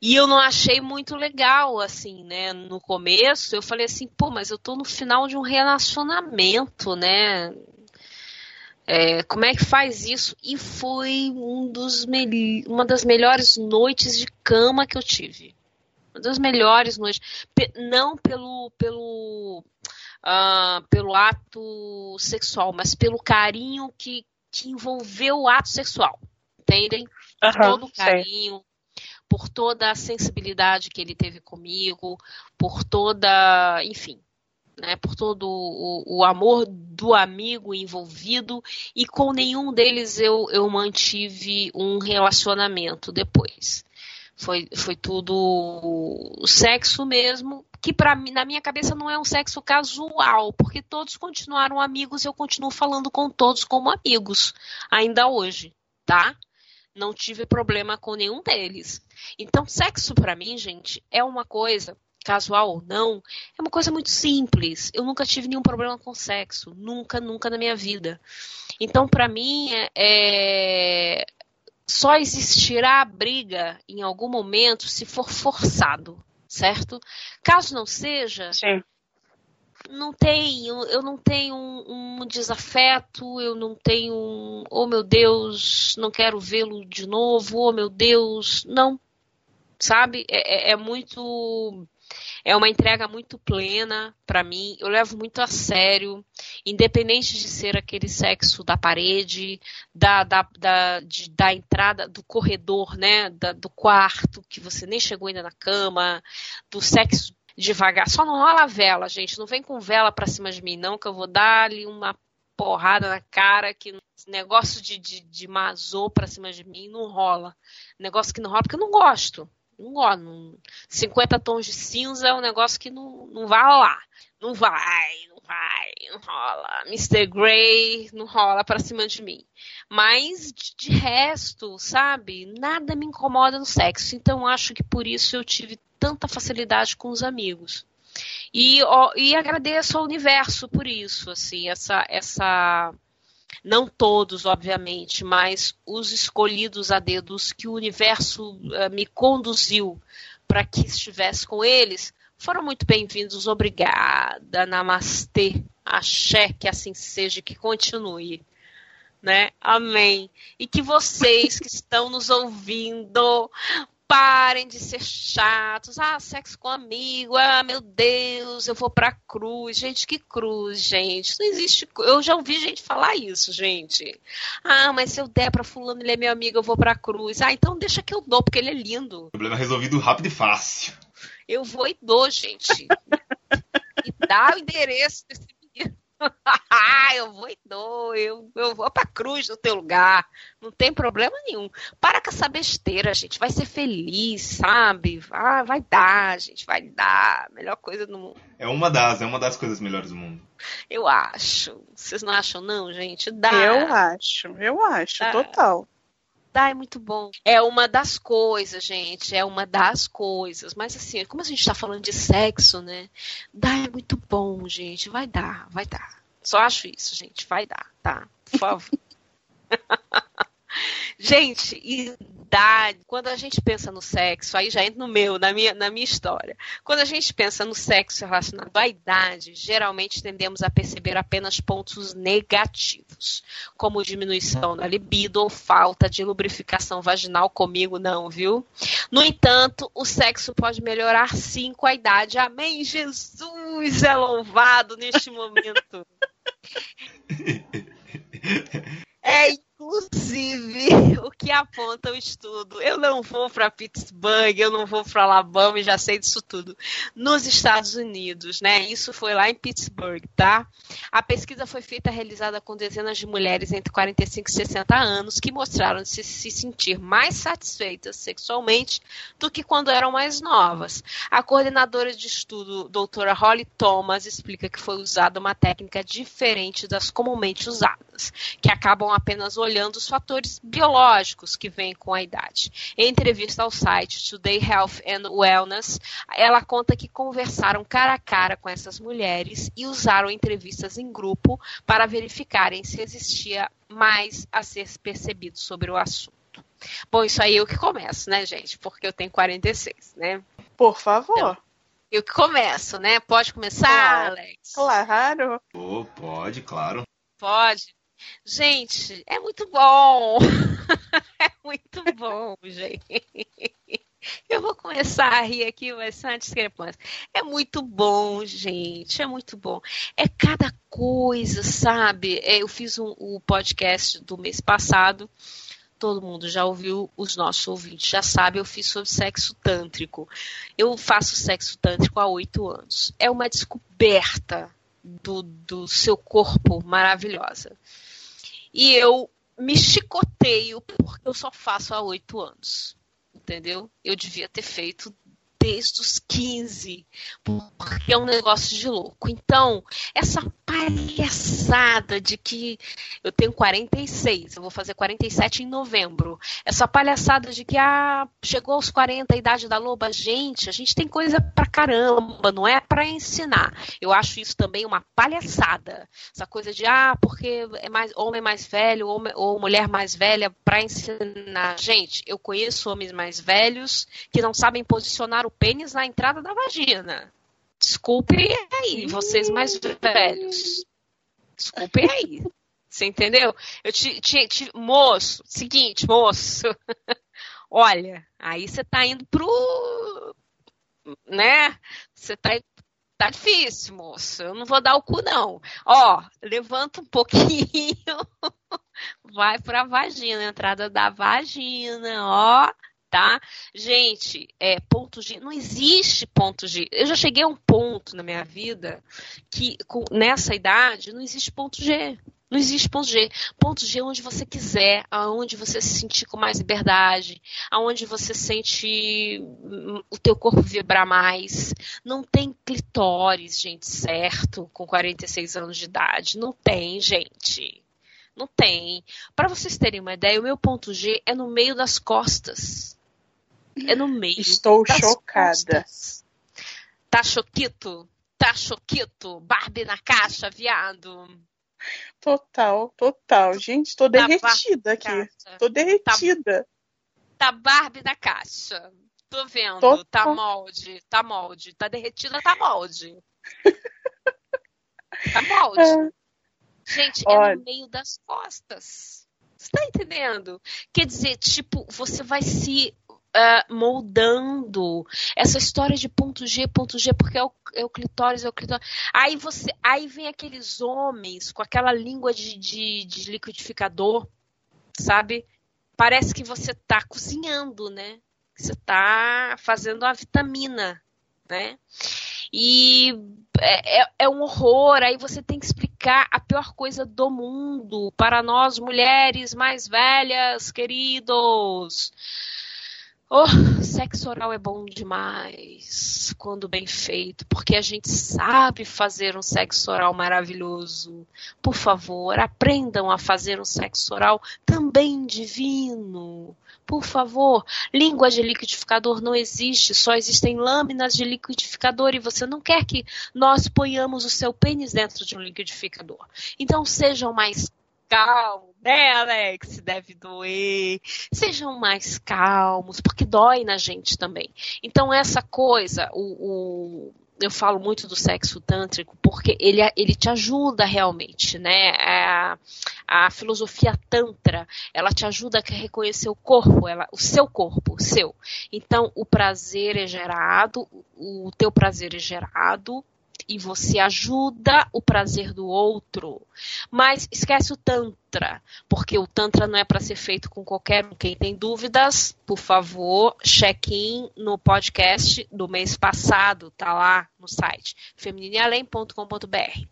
E eu não achei muito legal, assim, né? No começo, eu falei assim, pô, mas eu tô no final de um relacionamento, né? É, como é que faz isso? E foi um dos uma das melhores noites de cama que eu tive. Uma das melhores noites. Não pelo, pelo, uh, pelo ato sexual, mas pelo carinho que, que envolveu o ato sexual. Entendem? Uhum, Todo o carinho, por toda a sensibilidade que ele teve comigo, por toda, enfim, né, por todo o, o, amor do amigo envolvido e com nenhum deles eu, eu mantive um relacionamento depois. Foi, foi tudo sexo mesmo, que para na minha cabeça não é um sexo casual, porque todos continuaram amigos e eu continuo falando com todos como amigos, ainda hoje, tá? Não tive problema com nenhum deles. Então, sexo para mim, gente, é uma coisa casual ou não, é uma coisa muito simples. Eu nunca tive nenhum problema com sexo, nunca, nunca na minha vida. Então, para mim, é, é, só existirá a briga em algum momento se for forçado, certo? Caso não seja, Sim. não tenho, eu não tenho um, um desafeto, eu não tenho um, oh meu Deus, não quero vê-lo de novo, oh meu Deus, não, sabe? É, é, é muito é uma entrega muito plena para mim. Eu levo muito a sério, independente de ser aquele sexo da parede, da, da, da, de, da entrada do corredor, né? Da, do quarto, que você nem chegou ainda na cama, do sexo devagar. Só não rola vela, gente. Não vem com vela pra cima de mim, não, que eu vou dar ali uma porrada na cara que negócio de, de, de mazou pra cima de mim não rola. Negócio que não rola porque eu não gosto. Não gosto. Não... 50 tons de cinza é um negócio que não, não vai rolar. Não vai, não vai, não rola. Mr. Grey não rola pra cima de mim. Mas, de, de resto, sabe? Nada me incomoda no sexo. Então, acho que por isso eu tive tanta facilidade com os amigos. E, ó, e agradeço ao universo por isso, assim, essa, essa não todos, obviamente, mas os escolhidos a dedos que o universo uh, me conduziu para que estivesse com eles, foram muito bem-vindos. Obrigada, namastê, axé, que assim seja, que continue. Né? Amém. E que vocês que estão nos ouvindo Parem de ser chatos. Ah, sexo com amigo. Ah, meu Deus, eu vou pra cruz. Gente, que cruz, gente. Não existe. Eu já ouvi gente falar isso, gente. Ah, mas se eu der pra fulano, ele é meu amigo, eu vou pra cruz. Ah, então deixa que eu dou, porque ele é lindo. Problema resolvido rápido e fácil. Eu vou e dou, gente. e dá o endereço desse eu vou e dou, eu, eu vou pra cruz no teu lugar. Não tem problema nenhum. Para com essa besteira, gente. Vai ser feliz, sabe? Ah, vai dar, gente, vai dar. Melhor coisa do mundo. É uma das, é uma das coisas melhores do mundo. Eu acho. Vocês não acham, não, gente? Dá. Eu acho, eu acho, dá. total. Dá, é muito bom. É uma das coisas, gente. É uma das coisas. Mas assim, como a gente tá falando de sexo, né? Dá é muito bom, gente. Vai dar, vai dar. Só acho isso, gente. Vai dar, tá? Por favor. gente, idade. Quando a gente pensa no sexo, aí já entra no meu, na minha, na minha história. Quando a gente pensa no sexo relacionado à idade, geralmente tendemos a perceber apenas pontos negativos, como diminuição da libido ou falta de lubrificação vaginal. Comigo, não, viu? No entanto, o sexo pode melhorar sim com a idade. Amém, Jesus é louvado neste momento. É inclusive o que aponta o estudo. Eu não vou para Pittsburgh, eu não vou para Alabama, já sei disso tudo. Nos Estados Unidos, né? Isso foi lá em Pittsburgh, tá? A pesquisa foi feita, realizada com dezenas de mulheres entre 45 e 60 anos que mostraram se, se sentir mais satisfeitas sexualmente do que quando eram mais novas. A coordenadora de estudo, doutora Holly Thomas, explica que foi usada uma técnica diferente das comumente usadas, que acabam apenas olhando os fatores biológicos que vêm com a idade. Em entrevista ao site Today Health and Wellness, ela conta que conversaram cara a cara com essas mulheres e usaram entrevistas em grupo para verificarem se existia mais a ser percebido sobre o assunto. Bom, isso aí eu que começo, né, gente? Porque eu tenho 46, né? Por favor. Então, eu que começo, né? Pode começar, claro. Alex? Claro. Oh, pode, claro. Pode. Gente, é muito bom. é muito bom, gente. Eu vou começar a rir aqui, vai ser uma discrepância. É muito bom, gente. É muito bom. É cada coisa, sabe? É, eu fiz um, um podcast do mês passado todo mundo já ouviu, os nossos ouvintes já sabem, eu fiz sobre sexo tântrico. Eu faço sexo tântrico há oito anos. É uma descoberta do, do seu corpo maravilhosa. E eu me chicoteio porque eu só faço há oito anos. Entendeu? Eu devia ter feito desde os 15, porque é um negócio de louco. Então, essa palhaçada de que eu tenho 46, eu vou fazer 47 em novembro. Essa palhaçada de que ah, chegou aos 40 a idade da loba, gente, a gente tem coisa pra caramba, não é para ensinar. Eu acho isso também uma palhaçada. Essa coisa de ah, porque é mais homem mais velho ou, ou mulher mais velha para ensinar. Gente, eu conheço homens mais velhos que não sabem posicionar o pênis na entrada da vagina. Desculpem aí, vocês mais velhos. Desculpem aí. Você entendeu? Eu te, te, te moço, seguinte, moço. Olha, aí você tá indo pro. Né? Você tá tá difícil, moço. Eu não vou dar o cu, não. Ó, levanta um pouquinho. Vai pra vagina, entrada da vagina, ó tá? Gente, é, ponto G, não existe ponto G. Eu já cheguei a um ponto na minha vida que com, nessa idade não existe ponto G. Não existe ponto G. Ponto G é onde você quiser, aonde você se sentir com mais liberdade, aonde você sente o teu corpo vibrar mais. Não tem clitóris, gente, certo, com 46 anos de idade. Não tem, gente. Não tem. Para vocês terem uma ideia, o meu ponto G é no meio das costas. É no meio. Estou chocada. Costas. Tá choquito? Tá choquito? Barbie na caixa, viado. Total, total. Gente, tô tá derretida aqui. Caixa. Tô derretida. Tá, tá Barbie na caixa. Tô vendo. Total. Tá molde, tá molde. Tá derretida, tá molde. tá molde. É. Gente, Olha. é no meio das costas. Você tá entendendo? Quer dizer, tipo, você vai se uh, moldando essa história de ponto G, ponto G, porque é o, é o clitóris, é o clitóris. Aí você, aí vem aqueles homens com aquela língua de, de, de liquidificador, sabe? Parece que você está cozinhando, né? Você está fazendo a vitamina, né? E é, é, é, um horror. Aí você tem que explicar a pior coisa do mundo para nós mulheres mais velhas, queridos. Oh, sexo oral é bom demais quando bem feito, porque a gente sabe fazer um sexo oral maravilhoso. Por favor, aprendam a fazer um sexo oral também divino. Por favor, língua de liquidificador não existe, só existem lâminas de liquidificador e você não quer que nós ponhamos o seu pênis dentro de um liquidificador. Então sejam mais calmos, né, Alex? Deve doer. Sejam mais calmos, porque dói na gente também. Então, essa coisa, o, o eu falo muito do sexo tântrico porque ele, ele te ajuda realmente, né? A, a filosofia tantra, ela te ajuda a reconhecer o corpo, ela, o seu corpo, o seu. Então, o prazer é gerado, o teu prazer é gerado e você ajuda o prazer do outro. Mas esquece o Tantra, porque o Tantra não é para ser feito com qualquer um. Quem tem dúvidas, por favor, check-in no podcast do mês passado, tá lá no site femininealém.com.br.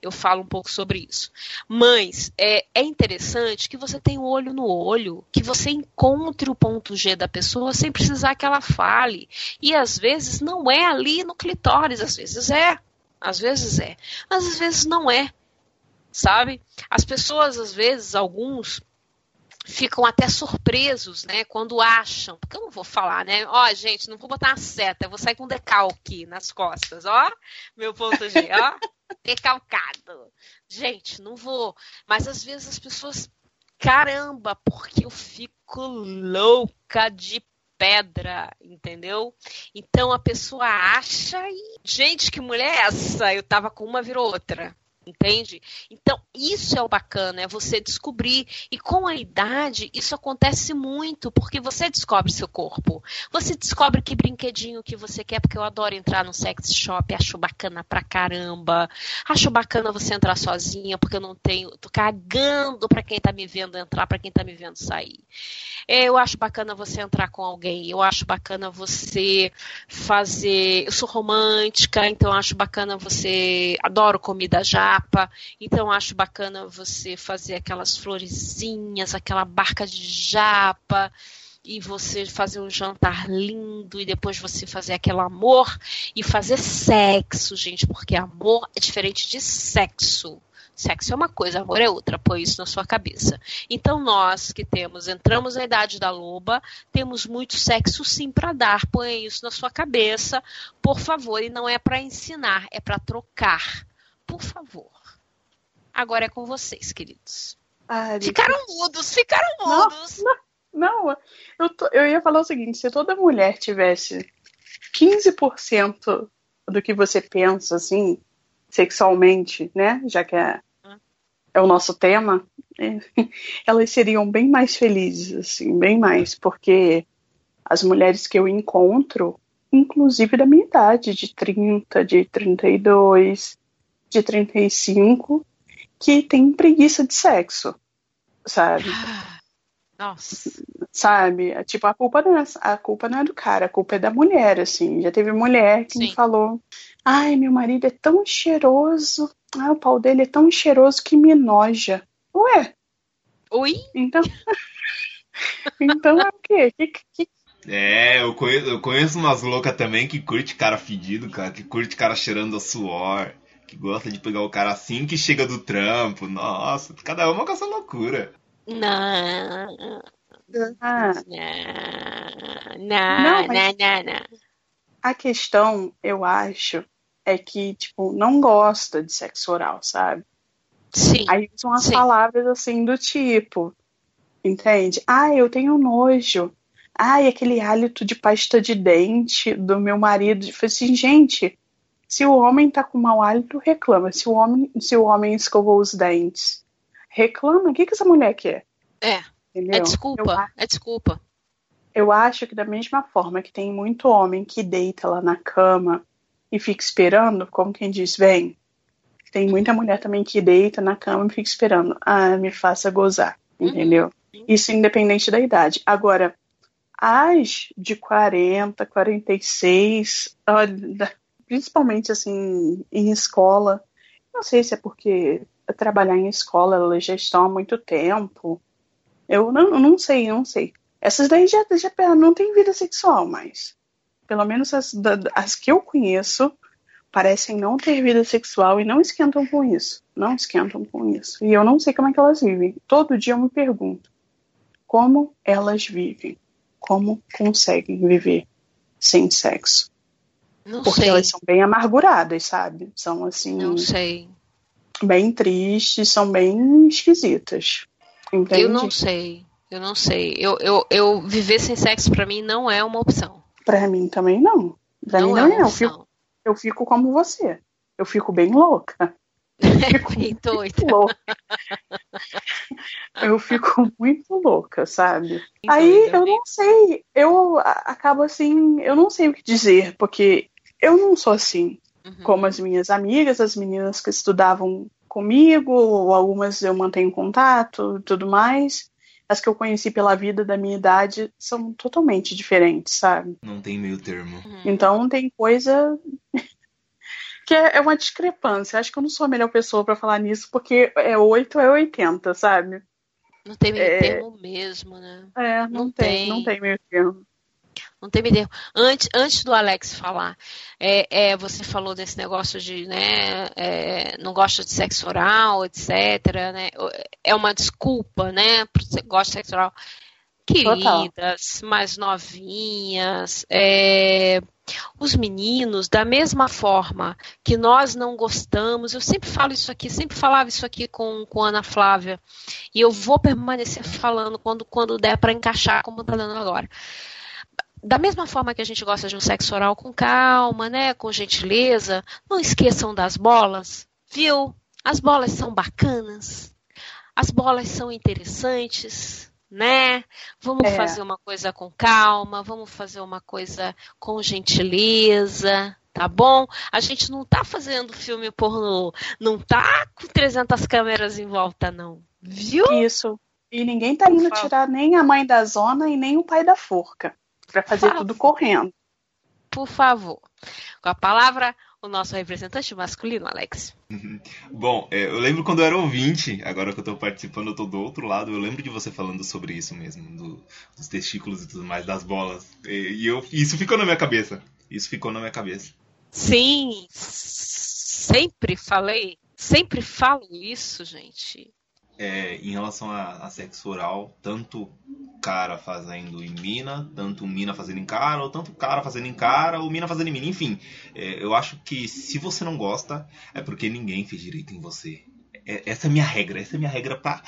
Eu falo um pouco sobre isso. Mas é, é interessante que você tenha o olho no olho, que você encontre o ponto G da pessoa sem precisar que ela fale. E às vezes não é ali no clitóris, às vezes é. Às vezes é. Às vezes não é sabe? As pessoas, às vezes, alguns ficam até surpresos, né, quando acham, porque eu não vou falar, né, ó, gente, não vou botar uma seta, eu vou sair com decalque nas costas, ó, meu ponto G, ó, decalcado. Gente, não vou, mas às vezes as pessoas, caramba, porque eu fico louca de pedra, entendeu? Então a pessoa acha e, gente, que mulher é essa? Eu tava com uma, virou outra. Entende? Então, isso é o bacana, é você descobrir. E com a idade, isso acontece muito, porque você descobre seu corpo. Você descobre que brinquedinho que você quer, porque eu adoro entrar no sex shop, acho bacana pra caramba. Acho bacana você entrar sozinha, porque eu não tenho. tô cagando pra quem tá me vendo entrar, pra quem tá me vendo sair. É, eu acho bacana você entrar com alguém. Eu acho bacana você fazer. Eu sou romântica, então acho bacana você. Adoro comida já capa. Então acho bacana você fazer aquelas florezinhas, aquela barca de japa e você fazer um jantar lindo e depois você fazer aquele amor e fazer sexo, gente, porque amor é diferente de sexo. Sexo é uma coisa, amor é outra, põe isso na sua cabeça. Então nós que temos, entramos na idade da loba, temos muito sexo sim para dar, põe isso na sua cabeça, por favor, e não é para ensinar, é para trocar por favor. Agora é com vocês, queridos. Ficaram mudos, ficaram mudos. Não, não, eu, tô, eu ia falar o seguinte: se toda mulher tivesse 15% do que você pensa, assim, sexualmente, né? Já que é, é o nosso tema, elas seriam bem mais felizes, assim, bem mais, porque as mulheres que eu encontro, inclusive da minha idade, de 30, de 32, de 35 que tem preguiça de sexo, sabe? Nossa. Sabe? É, tipo, a culpa, não é, a culpa não é do cara, a culpa é da mulher, assim. Já teve mulher que Sim. me falou: ai, meu marido é tão cheiroso, ah, o pau dele é tão cheiroso que me noja. Ué? Oi? Então. então é o quê? Que, que, é, eu conheço, eu conheço umas loucas também que curte cara fedido, cara, que curte cara cheirando a suor que gosta de pegar o cara assim que chega do trampo. Nossa, cada uma com essa loucura. Não. Ah. Não, não, não, não, não. A questão, eu acho, é que, tipo, não gosta de sexo oral, sabe? Sim. Aí usam as sim. palavras assim do tipo, entende? Ah, eu tenho nojo. Ai, aquele hálito de pasta de dente do meu marido. Eu falei assim, gente, se o homem tá com mau hálito, reclama. Se o homem, se o homem escovou os dentes, reclama. O que, que essa mulher quer? É. Entendeu? É desculpa. Eu, é desculpa. Eu acho que da mesma forma que tem muito homem que deita lá na cama e fica esperando, como quem diz, vem. Tem muita mulher também que deita na cama e fica esperando. Ah, me faça gozar. Uhum. Entendeu? Uhum. Isso independente da idade. Agora, as de 40, 46, olha, principalmente assim em escola. Não sei se é porque trabalhar em escola já estão há muito tempo. Eu não, não sei, não sei. Essas daí já, já não tem vida sexual mais. Pelo menos as, as que eu conheço parecem não ter vida sexual e não esquentam com isso. Não esquentam com isso. E eu não sei como é que elas vivem. Todo dia eu me pergunto como elas vivem. Como conseguem viver sem sexo. Não porque sei. elas são bem amarguradas, sabe? São assim. Não sei. Bem tristes, são bem esquisitas. Entende? Eu não sei. Eu não sei. Eu, eu, eu viver sem sexo para mim não é uma opção. Para mim também não. Pra não mim não é. Eu fico, eu fico como você. Eu fico bem louca. Eu fico bem doida. Louca. eu fico muito louca, sabe? Aí eu não sei. Eu acabo assim, eu não sei o que dizer, porque eu não sou assim. Uhum. Como as minhas amigas, as meninas que estudavam comigo, algumas eu mantenho contato, tudo mais. As que eu conheci pela vida da minha idade são totalmente diferentes, sabe? Não tem meio termo. Uhum. Então tem coisa que é, é uma discrepância. Acho que eu não sou a melhor pessoa para falar nisso, porque é 8 é 80, sabe? Não tem meio é... termo mesmo, né? É, não, não tem, tem, não tem meio termo. Não tem termo. Antes, antes do Alex falar, é, é, você falou desse negócio de, né, é, não gosta de sexo oral, etc, né? É uma desculpa, né, gosta de sexo oral. Queridas, Total. mais novinhas, é, os meninos, da mesma forma que nós não gostamos, eu sempre falo isso aqui, sempre falava isso aqui com, com Ana Flávia, e eu vou permanecer falando quando, quando der para encaixar, como está dando agora da mesma forma que a gente gosta de um sexo oral com calma, né, com gentileza, não esqueçam das bolas, viu? As bolas são bacanas, as bolas são interessantes, né? Vamos é. fazer uma coisa com calma, vamos fazer uma coisa com gentileza, tá bom? A gente não tá fazendo filme pornô, não tá com 300 câmeras em volta, não, viu? Isso. E ninguém tá indo tirar nem a mãe da zona e nem o pai da forca para fazer tudo correndo. Por favor. Com a palavra, o nosso representante masculino, Alex. Bom, é, eu lembro quando eu era ouvinte, agora que eu estou participando, eu estou do outro lado, eu lembro de você falando sobre isso mesmo, do, dos testículos e tudo mais, das bolas. E, e eu, isso ficou na minha cabeça. Isso ficou na minha cabeça. Sim, sempre falei, sempre falo isso, gente é, em relação a, a, sexo oral, tanto cara fazendo em mina, tanto mina fazendo em cara, ou tanto cara fazendo em cara, ou mina fazendo em mina, enfim. É, eu acho que se você não gosta, é porque ninguém fez direito em você. É, essa é a minha regra, essa é a minha regra pra,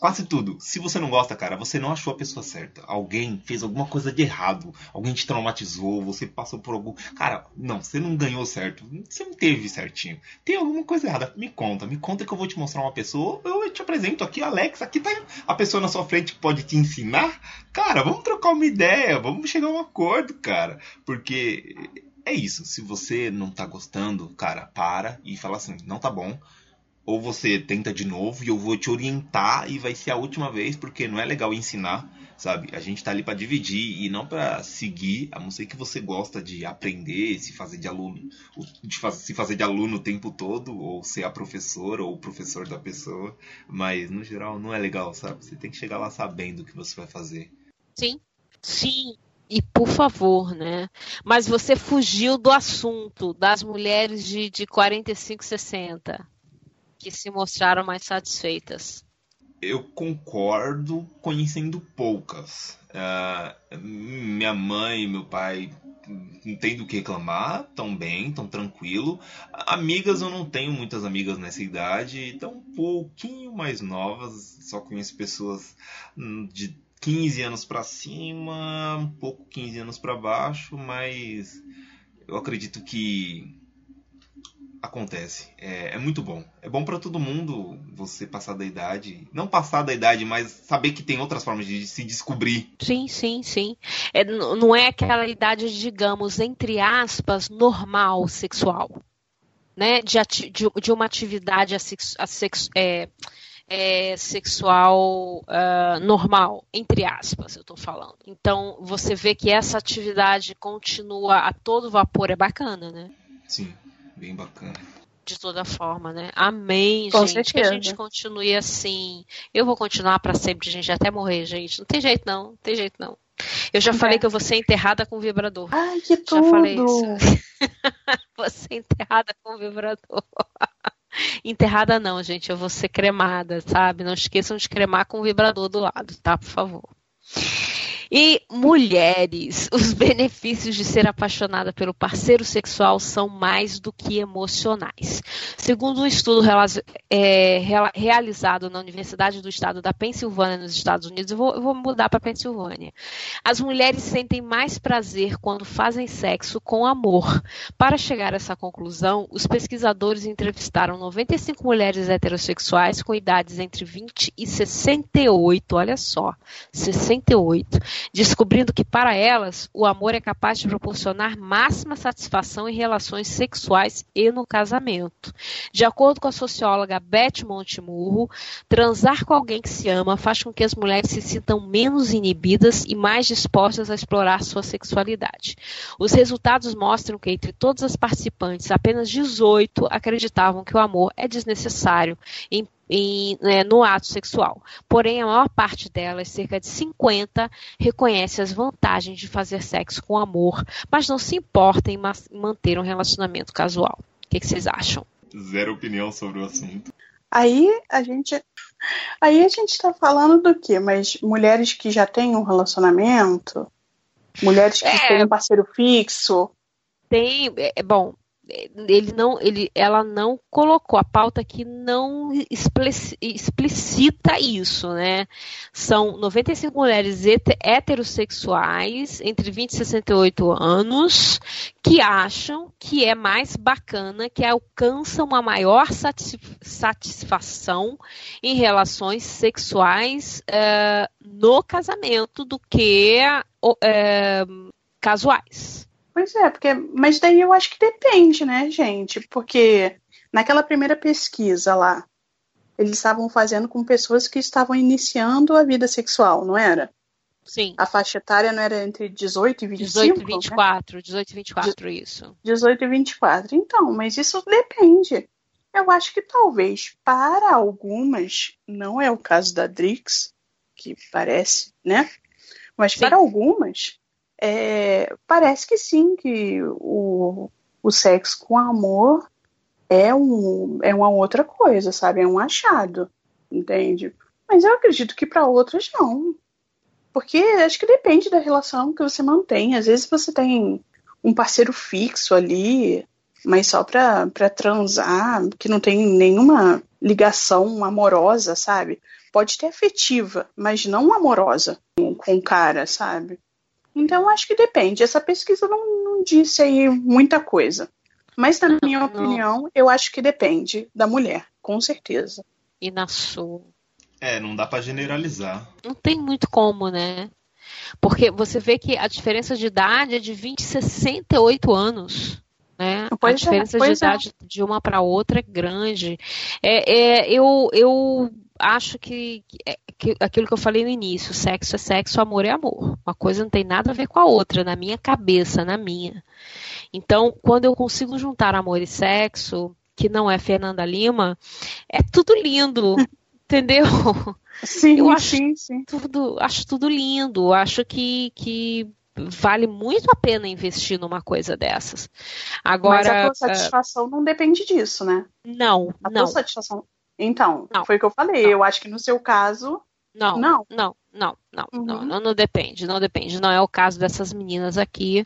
quase tudo. Se você não gosta, cara, você não achou a pessoa certa. Alguém fez alguma coisa de errado. Alguém te traumatizou, você passou por algum. Cara, não, você não ganhou certo. Você não teve certinho. Tem alguma coisa errada. Me conta, me conta que eu vou te mostrar uma pessoa. Eu te apresento aqui, Alex. Aqui tá a pessoa na sua frente que pode te ensinar. Cara, vamos trocar uma ideia, vamos chegar a um acordo, cara. Porque é isso. Se você não tá gostando, cara, para e fala assim: não tá bom ou você tenta de novo e eu vou te orientar e vai ser a última vez, porque não é legal ensinar, sabe? A gente tá ali para dividir e não para seguir, a não ser que você gosta de aprender, se fazer de aluno, de se fazer de aluno o tempo todo, ou ser a professora ou o professor da pessoa, mas no geral não é legal, sabe? Você tem que chegar lá sabendo o que você vai fazer. Sim, sim. E por favor, né? Mas você fugiu do assunto das mulheres de, de 45, 60 que se mostraram mais satisfeitas? Eu concordo, conhecendo poucas. Uh, minha mãe e meu pai não tem do que reclamar, tão bem, tão tranquilo. Amigas, eu não tenho muitas amigas nessa idade, tão um pouquinho mais novas, só conheço pessoas hum, de 15 anos para cima, um pouco 15 anos para baixo, mas eu acredito que acontece. É, é, muito bom. É bom para todo mundo você passar da idade. Não passar da idade, mas saber que tem outras formas de se descobrir. Sim, sim, sim. É, não é aquela idade, digamos, entre aspas, normal sexual. Né? De, de, de uma atividade é, é, sexual uh, normal, entre aspas, eu estou falando. Então, você vê que essa atividade continua a todo vapor, é bacana, né? Sim. Bem bacana. De toda forma, né? Amém, Com gente. Certeza. Que a gente continue assim. Eu vou continuar para sempre, gente, até morrer, gente. Não tem jeito, não. Não tem jeito, não. Eu já é. falei que eu vou ser enterrada com vibrador. Ai, que tudo! Já falei isso. vou ser enterrada com vibrador. enterrada não, gente. Eu vou ser cremada, sabe? Não esqueçam de cremar com o vibrador do lado, tá? Por favor. E mulheres, os benefícios de ser apaixonada pelo parceiro sexual são mais do que emocionais. Segundo um estudo é, realizado na Universidade do Estado da Pensilvânia, nos Estados Unidos, eu vou, eu vou mudar para Pensilvânia. As mulheres sentem mais prazer quando fazem sexo com amor. Para chegar a essa conclusão, os pesquisadores entrevistaram 95 mulheres heterossexuais com idades entre 20 e 68, olha só, 68 descobrindo que para elas o amor é capaz de proporcionar máxima satisfação em relações sexuais e no casamento. De acordo com a socióloga Beth Montemurro, transar com alguém que se ama faz com que as mulheres se sintam menos inibidas e mais dispostas a explorar sua sexualidade. Os resultados mostram que entre todas as participantes, apenas 18 acreditavam que o amor é desnecessário em em, né, no ato sexual. Porém, a maior parte delas, cerca de 50, reconhece as vantagens de fazer sexo com amor, mas não se importa em manter um relacionamento casual. O que, que vocês acham? Zero opinião sobre o assunto. Aí a gente. Aí a gente tá falando do quê? Mas mulheres que já têm um relacionamento, mulheres que é, têm um parceiro fixo. Tem, é, bom, ele não, ele, ela não colocou a pauta que não explicita isso, né? São 95 mulheres heterossexuais entre 20 e 68 anos que acham que é mais bacana, que alcançam uma maior satisfação em relações sexuais uh, no casamento do que uh, casuais. Pois é, porque, mas daí eu acho que depende, né, gente? Porque naquela primeira pesquisa lá, eles estavam fazendo com pessoas que estavam iniciando a vida sexual, não era? Sim. A faixa etária não era entre 18 e 25? 18 e 24, né? 18 e 24, isso. 18 e 24. Então, mas isso depende. Eu acho que talvez para algumas, não é o caso da Drix, que parece, né? Mas sim. para algumas, é, parece que sim, que o, o sexo com amor é, um, é uma outra coisa, sabe? É um achado, entende? Mas eu acredito que para outras não. Porque acho que depende da relação que você mantém. Às vezes você tem um parceiro fixo ali, mas só pra, pra transar, que não tem nenhuma ligação amorosa, sabe? Pode ter afetiva, mas não amorosa com o cara, sabe? Então, acho que depende. Essa pesquisa não, não disse aí muita coisa. Mas, na minha opinião, eu acho que depende da mulher, com certeza. E na sua? É, não dá para generalizar. Não tem muito como, né? Porque você vê que a diferença de idade é de 20 e 68 anos. Né? a é, diferença é, de idade é. de uma para outra é grande. É, é, eu, eu acho que, é, que, aquilo que eu falei no início, sexo é sexo, amor é amor. Uma coisa não tem nada a ver com a outra, na minha cabeça, na minha. Então, quando eu consigo juntar amor e sexo, que não é Fernanda Lima, é tudo lindo, entendeu? Sim, eu acho sim, sim. Tudo, acho tudo lindo. Acho que, que vale muito a pena investir numa coisa dessas. Agora, Mas a tua satisfação uh, não depende disso, né? Não, a não. tua satisfação então, não, foi o que eu falei. Não. Eu acho que no seu caso. Não, não, não, não, não, uhum. não, não, não, depende, não depende. Não é o caso dessas meninas aqui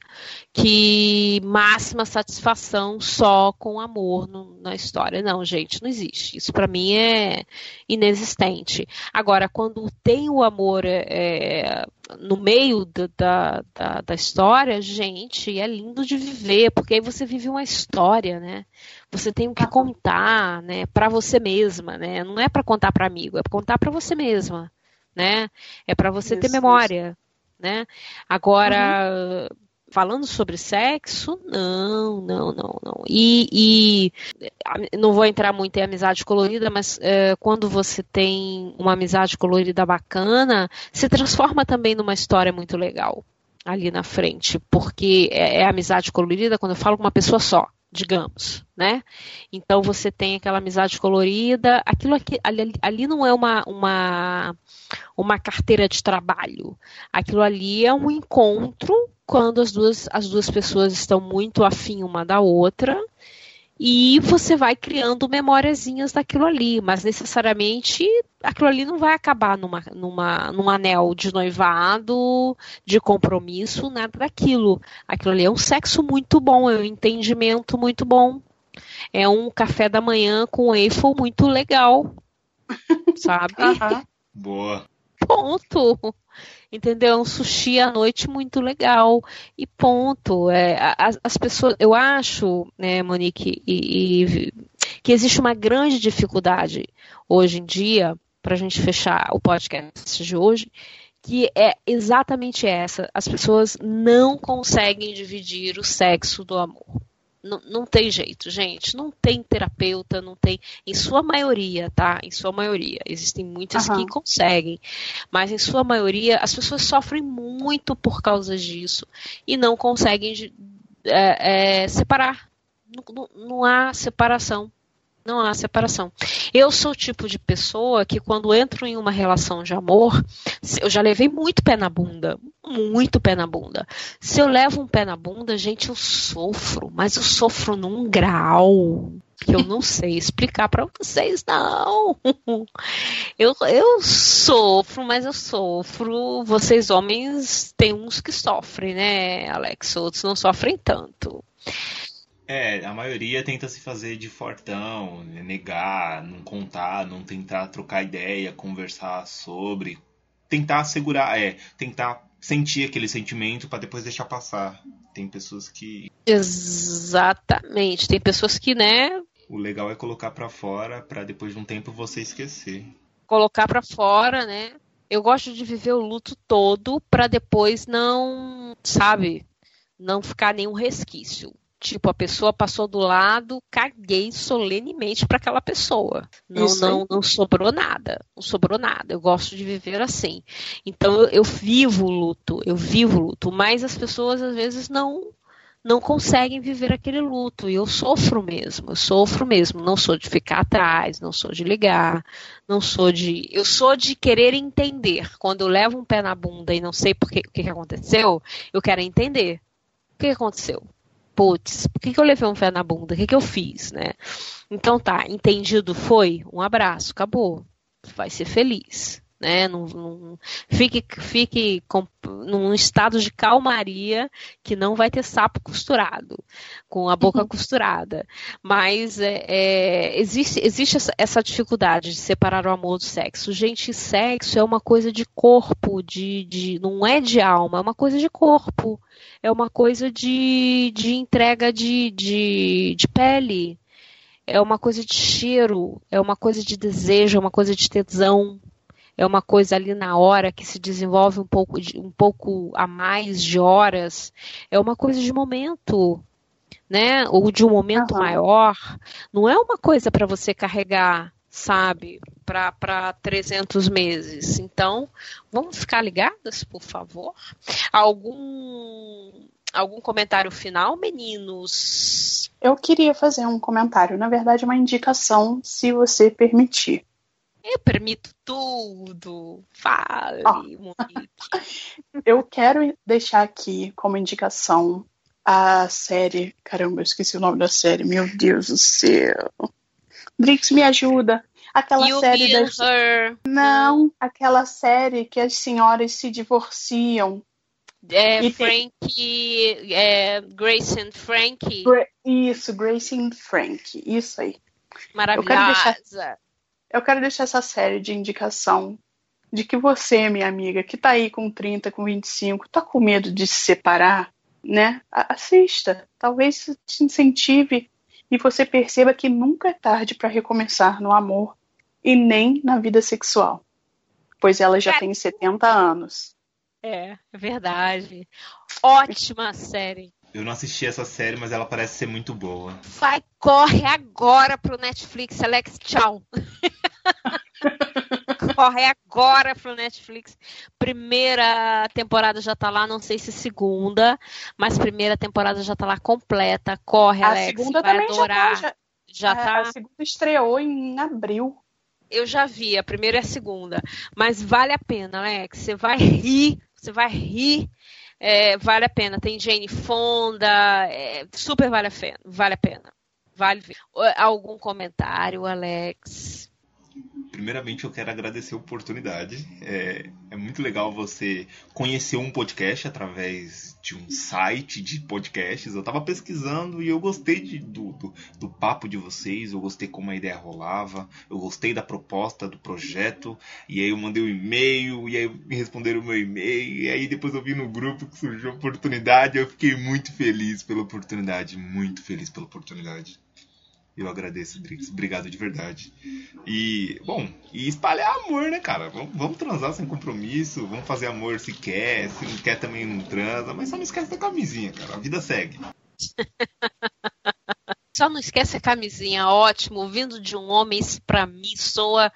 que máxima satisfação só com amor no, na história. Não, gente, não existe. Isso para mim é inexistente. Agora, quando tem o amor é, no meio da, da, da história, gente, é lindo de viver, porque aí você vive uma história, né? Você tem o que contar, né, para você mesma, né? Não é para contar para amigo, é para contar para você mesma, né? É para você isso, ter memória, isso. né? Agora, uhum. falando sobre sexo, não, não, não, não. E, e não vou entrar muito em amizade colorida, mas é, quando você tem uma amizade colorida bacana, se transforma também numa história muito legal ali na frente, porque é, é amizade colorida quando eu falo com uma pessoa só digamos, né? Então você tem aquela amizade colorida, aquilo aqui, ali, ali não é uma, uma, uma carteira de trabalho, aquilo ali é um encontro quando as duas, as duas pessoas estão muito afim uma da outra e você vai criando memóriazinhas daquilo ali, mas necessariamente aquilo ali não vai acabar numa, numa, num anel de noivado, de compromisso, nada daquilo. Aquilo ali é um sexo muito bom, é um entendimento muito bom. É um café da manhã com Eiffel muito legal. Sabe? Boa. Ponto entendeu? É um sushi à noite muito legal e ponto. É, as, as pessoas, eu acho, né, Monique, e, e, que existe uma grande dificuldade hoje em dia para a gente fechar o podcast de hoje, que é exatamente essa. As pessoas não conseguem dividir o sexo do amor. Não, não tem jeito, gente. Não tem terapeuta, não tem. Em sua maioria, tá? Em sua maioria. Existem muitas uhum. que conseguem. Mas em sua maioria, as pessoas sofrem muito por causa disso. E não conseguem é, é, separar. Não, não, não há separação. Não há separação. Eu sou o tipo de pessoa que, quando entro em uma relação de amor, eu já levei muito pé na bunda. Muito pé na bunda. Se eu levo um pé na bunda, gente, eu sofro. Mas eu sofro num grau que eu não sei explicar para vocês, não. Eu, eu sofro, mas eu sofro. Vocês, homens, tem uns que sofrem, né, Alex? Outros não sofrem tanto. É, a maioria tenta se fazer de fortão, negar, não contar, não tentar trocar ideia, conversar sobre, tentar segurar, é, tentar sentir aquele sentimento para depois deixar passar. Tem pessoas que Exatamente, tem pessoas que, né, o legal é colocar para fora para depois de um tempo você esquecer. Colocar para fora, né? Eu gosto de viver o luto todo para depois não, sabe, não ficar nenhum resquício. Tipo, a pessoa passou do lado, caguei solenemente para aquela pessoa. Não, não, não sobrou nada. Não sobrou nada. Eu gosto de viver assim. Então eu, eu vivo o luto, eu vivo o luto, mas as pessoas às vezes não não conseguem viver aquele luto. E eu sofro mesmo, eu sofro mesmo. Não sou de ficar atrás, não sou de ligar, não sou de. Eu sou de querer entender. Quando eu levo um pé na bunda e não sei por que, o que aconteceu, eu quero entender. O que aconteceu? Putz, por que, que eu levei um pé na bunda? O que, que eu fiz, né? Então tá, entendido foi? Um abraço, acabou. Vai ser feliz. Né? Não, não, fique fique com, num estado de calmaria que não vai ter sapo costurado, com a boca uhum. costurada. Mas é, é, existe, existe essa, essa, dificuldade de separar o amor do sexo. Gente, sexo é uma coisa de corpo, de, de, não é de alma, é uma coisa de corpo é uma coisa de, de entrega de, de, de pele, é uma coisa de cheiro, é uma coisa de desejo, é uma coisa de tesão, é uma coisa ali na hora que se desenvolve um pouco, de, um pouco a mais de horas, é uma coisa de momento, né? Ou de um momento uhum. maior. Não é uma coisa para você carregar sabe, para 300 meses. Então, vamos ficar ligadas, por favor? Algum algum comentário final, meninos? Eu queria fazer um comentário, na verdade, uma indicação, se você permitir. Eu permito tudo. Fale, oh. Eu quero deixar aqui como indicação a série. Caramba, eu esqueci o nome da série. Meu Deus do céu. Drix, me ajuda. Aquela you série das... Her. Não, aquela série que as senhoras se divorciam. É, Frank, tem... é, Grace and Frank. Isso, Grace and Frank. Isso aí. Maravilhosa. Eu quero, deixar, eu quero deixar essa série de indicação de que você, minha amiga, que tá aí com 30, com 25, tá com medo de se separar, né? Assista. Talvez te incentive e você perceba que nunca é tarde para recomeçar no amor e nem na vida sexual, pois ela já é. tem 70 anos. É, é verdade. Ótima série. Eu não assisti essa série, mas ela parece ser muito boa. Vai, corre agora pro Netflix, Alex, tchau. corre agora pro Netflix. Primeira temporada já tá lá, não sei se segunda, mas primeira temporada já tá lá completa. Corre, a Alex. A segunda vai também adorar. já tá. Já, já é, tá. A segunda estreou em abril. Eu já vi, a primeira e a segunda. Mas vale a pena, Alex. Você vai rir, você vai rir. É, vale a pena. Tem Jane Fonda, é, super vale a pena. Vale a pena. Vale ver. Algum comentário, Alex? Primeiramente eu quero agradecer a oportunidade. É, é, muito legal você conhecer um podcast através de um site de podcasts. Eu estava pesquisando e eu gostei de, do, do, do, papo de vocês, eu gostei como a ideia rolava, eu gostei da proposta do projeto. E aí eu mandei um e-mail, e aí me responderam o meu e-mail, e aí depois eu vi no grupo que surgiu a oportunidade. Eu fiquei muito feliz pela oportunidade, muito feliz pela oportunidade. Eu agradeço, Drix. Obrigado de verdade. E, bom, e espalhar amor, né, cara? Vamos, vamos, transar sem compromisso, vamos fazer amor se quer, se não quer também não transa, mas só não esquece da camisinha, cara. A vida segue. Só não esquece a camisinha, ótimo. Vindo de um homem, isso pra mim soa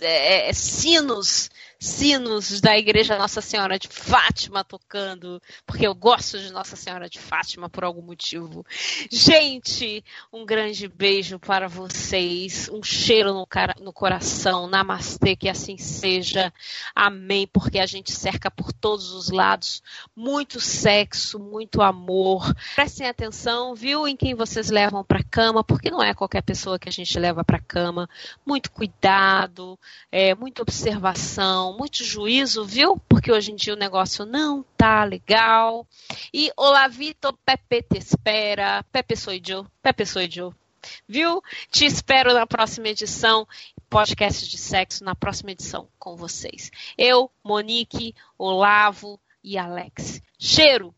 é, é, sinos, sinos da Igreja Nossa Senhora de Fátima tocando, porque eu gosto de Nossa Senhora de Fátima por algum motivo. Gente, um grande beijo para vocês, um cheiro no, cara, no coração, namastê, que assim seja, amém, porque a gente cerca por todos os lados muito sexo, muito amor. Prestem atenção, viu, em quem vocês levam para cama, porque não é qualquer pessoa que a gente leva para cama. Muito cuidado é, muita observação, muito juízo, viu? Porque hoje em dia o negócio não tá legal. E Olavito Pepe te espera. Pepe sou eu, Pepe sou eu. Viu? Te espero na próxima edição, podcast de sexo, na próxima edição com vocês. Eu, Monique, Olavo e Alex. Cheiro!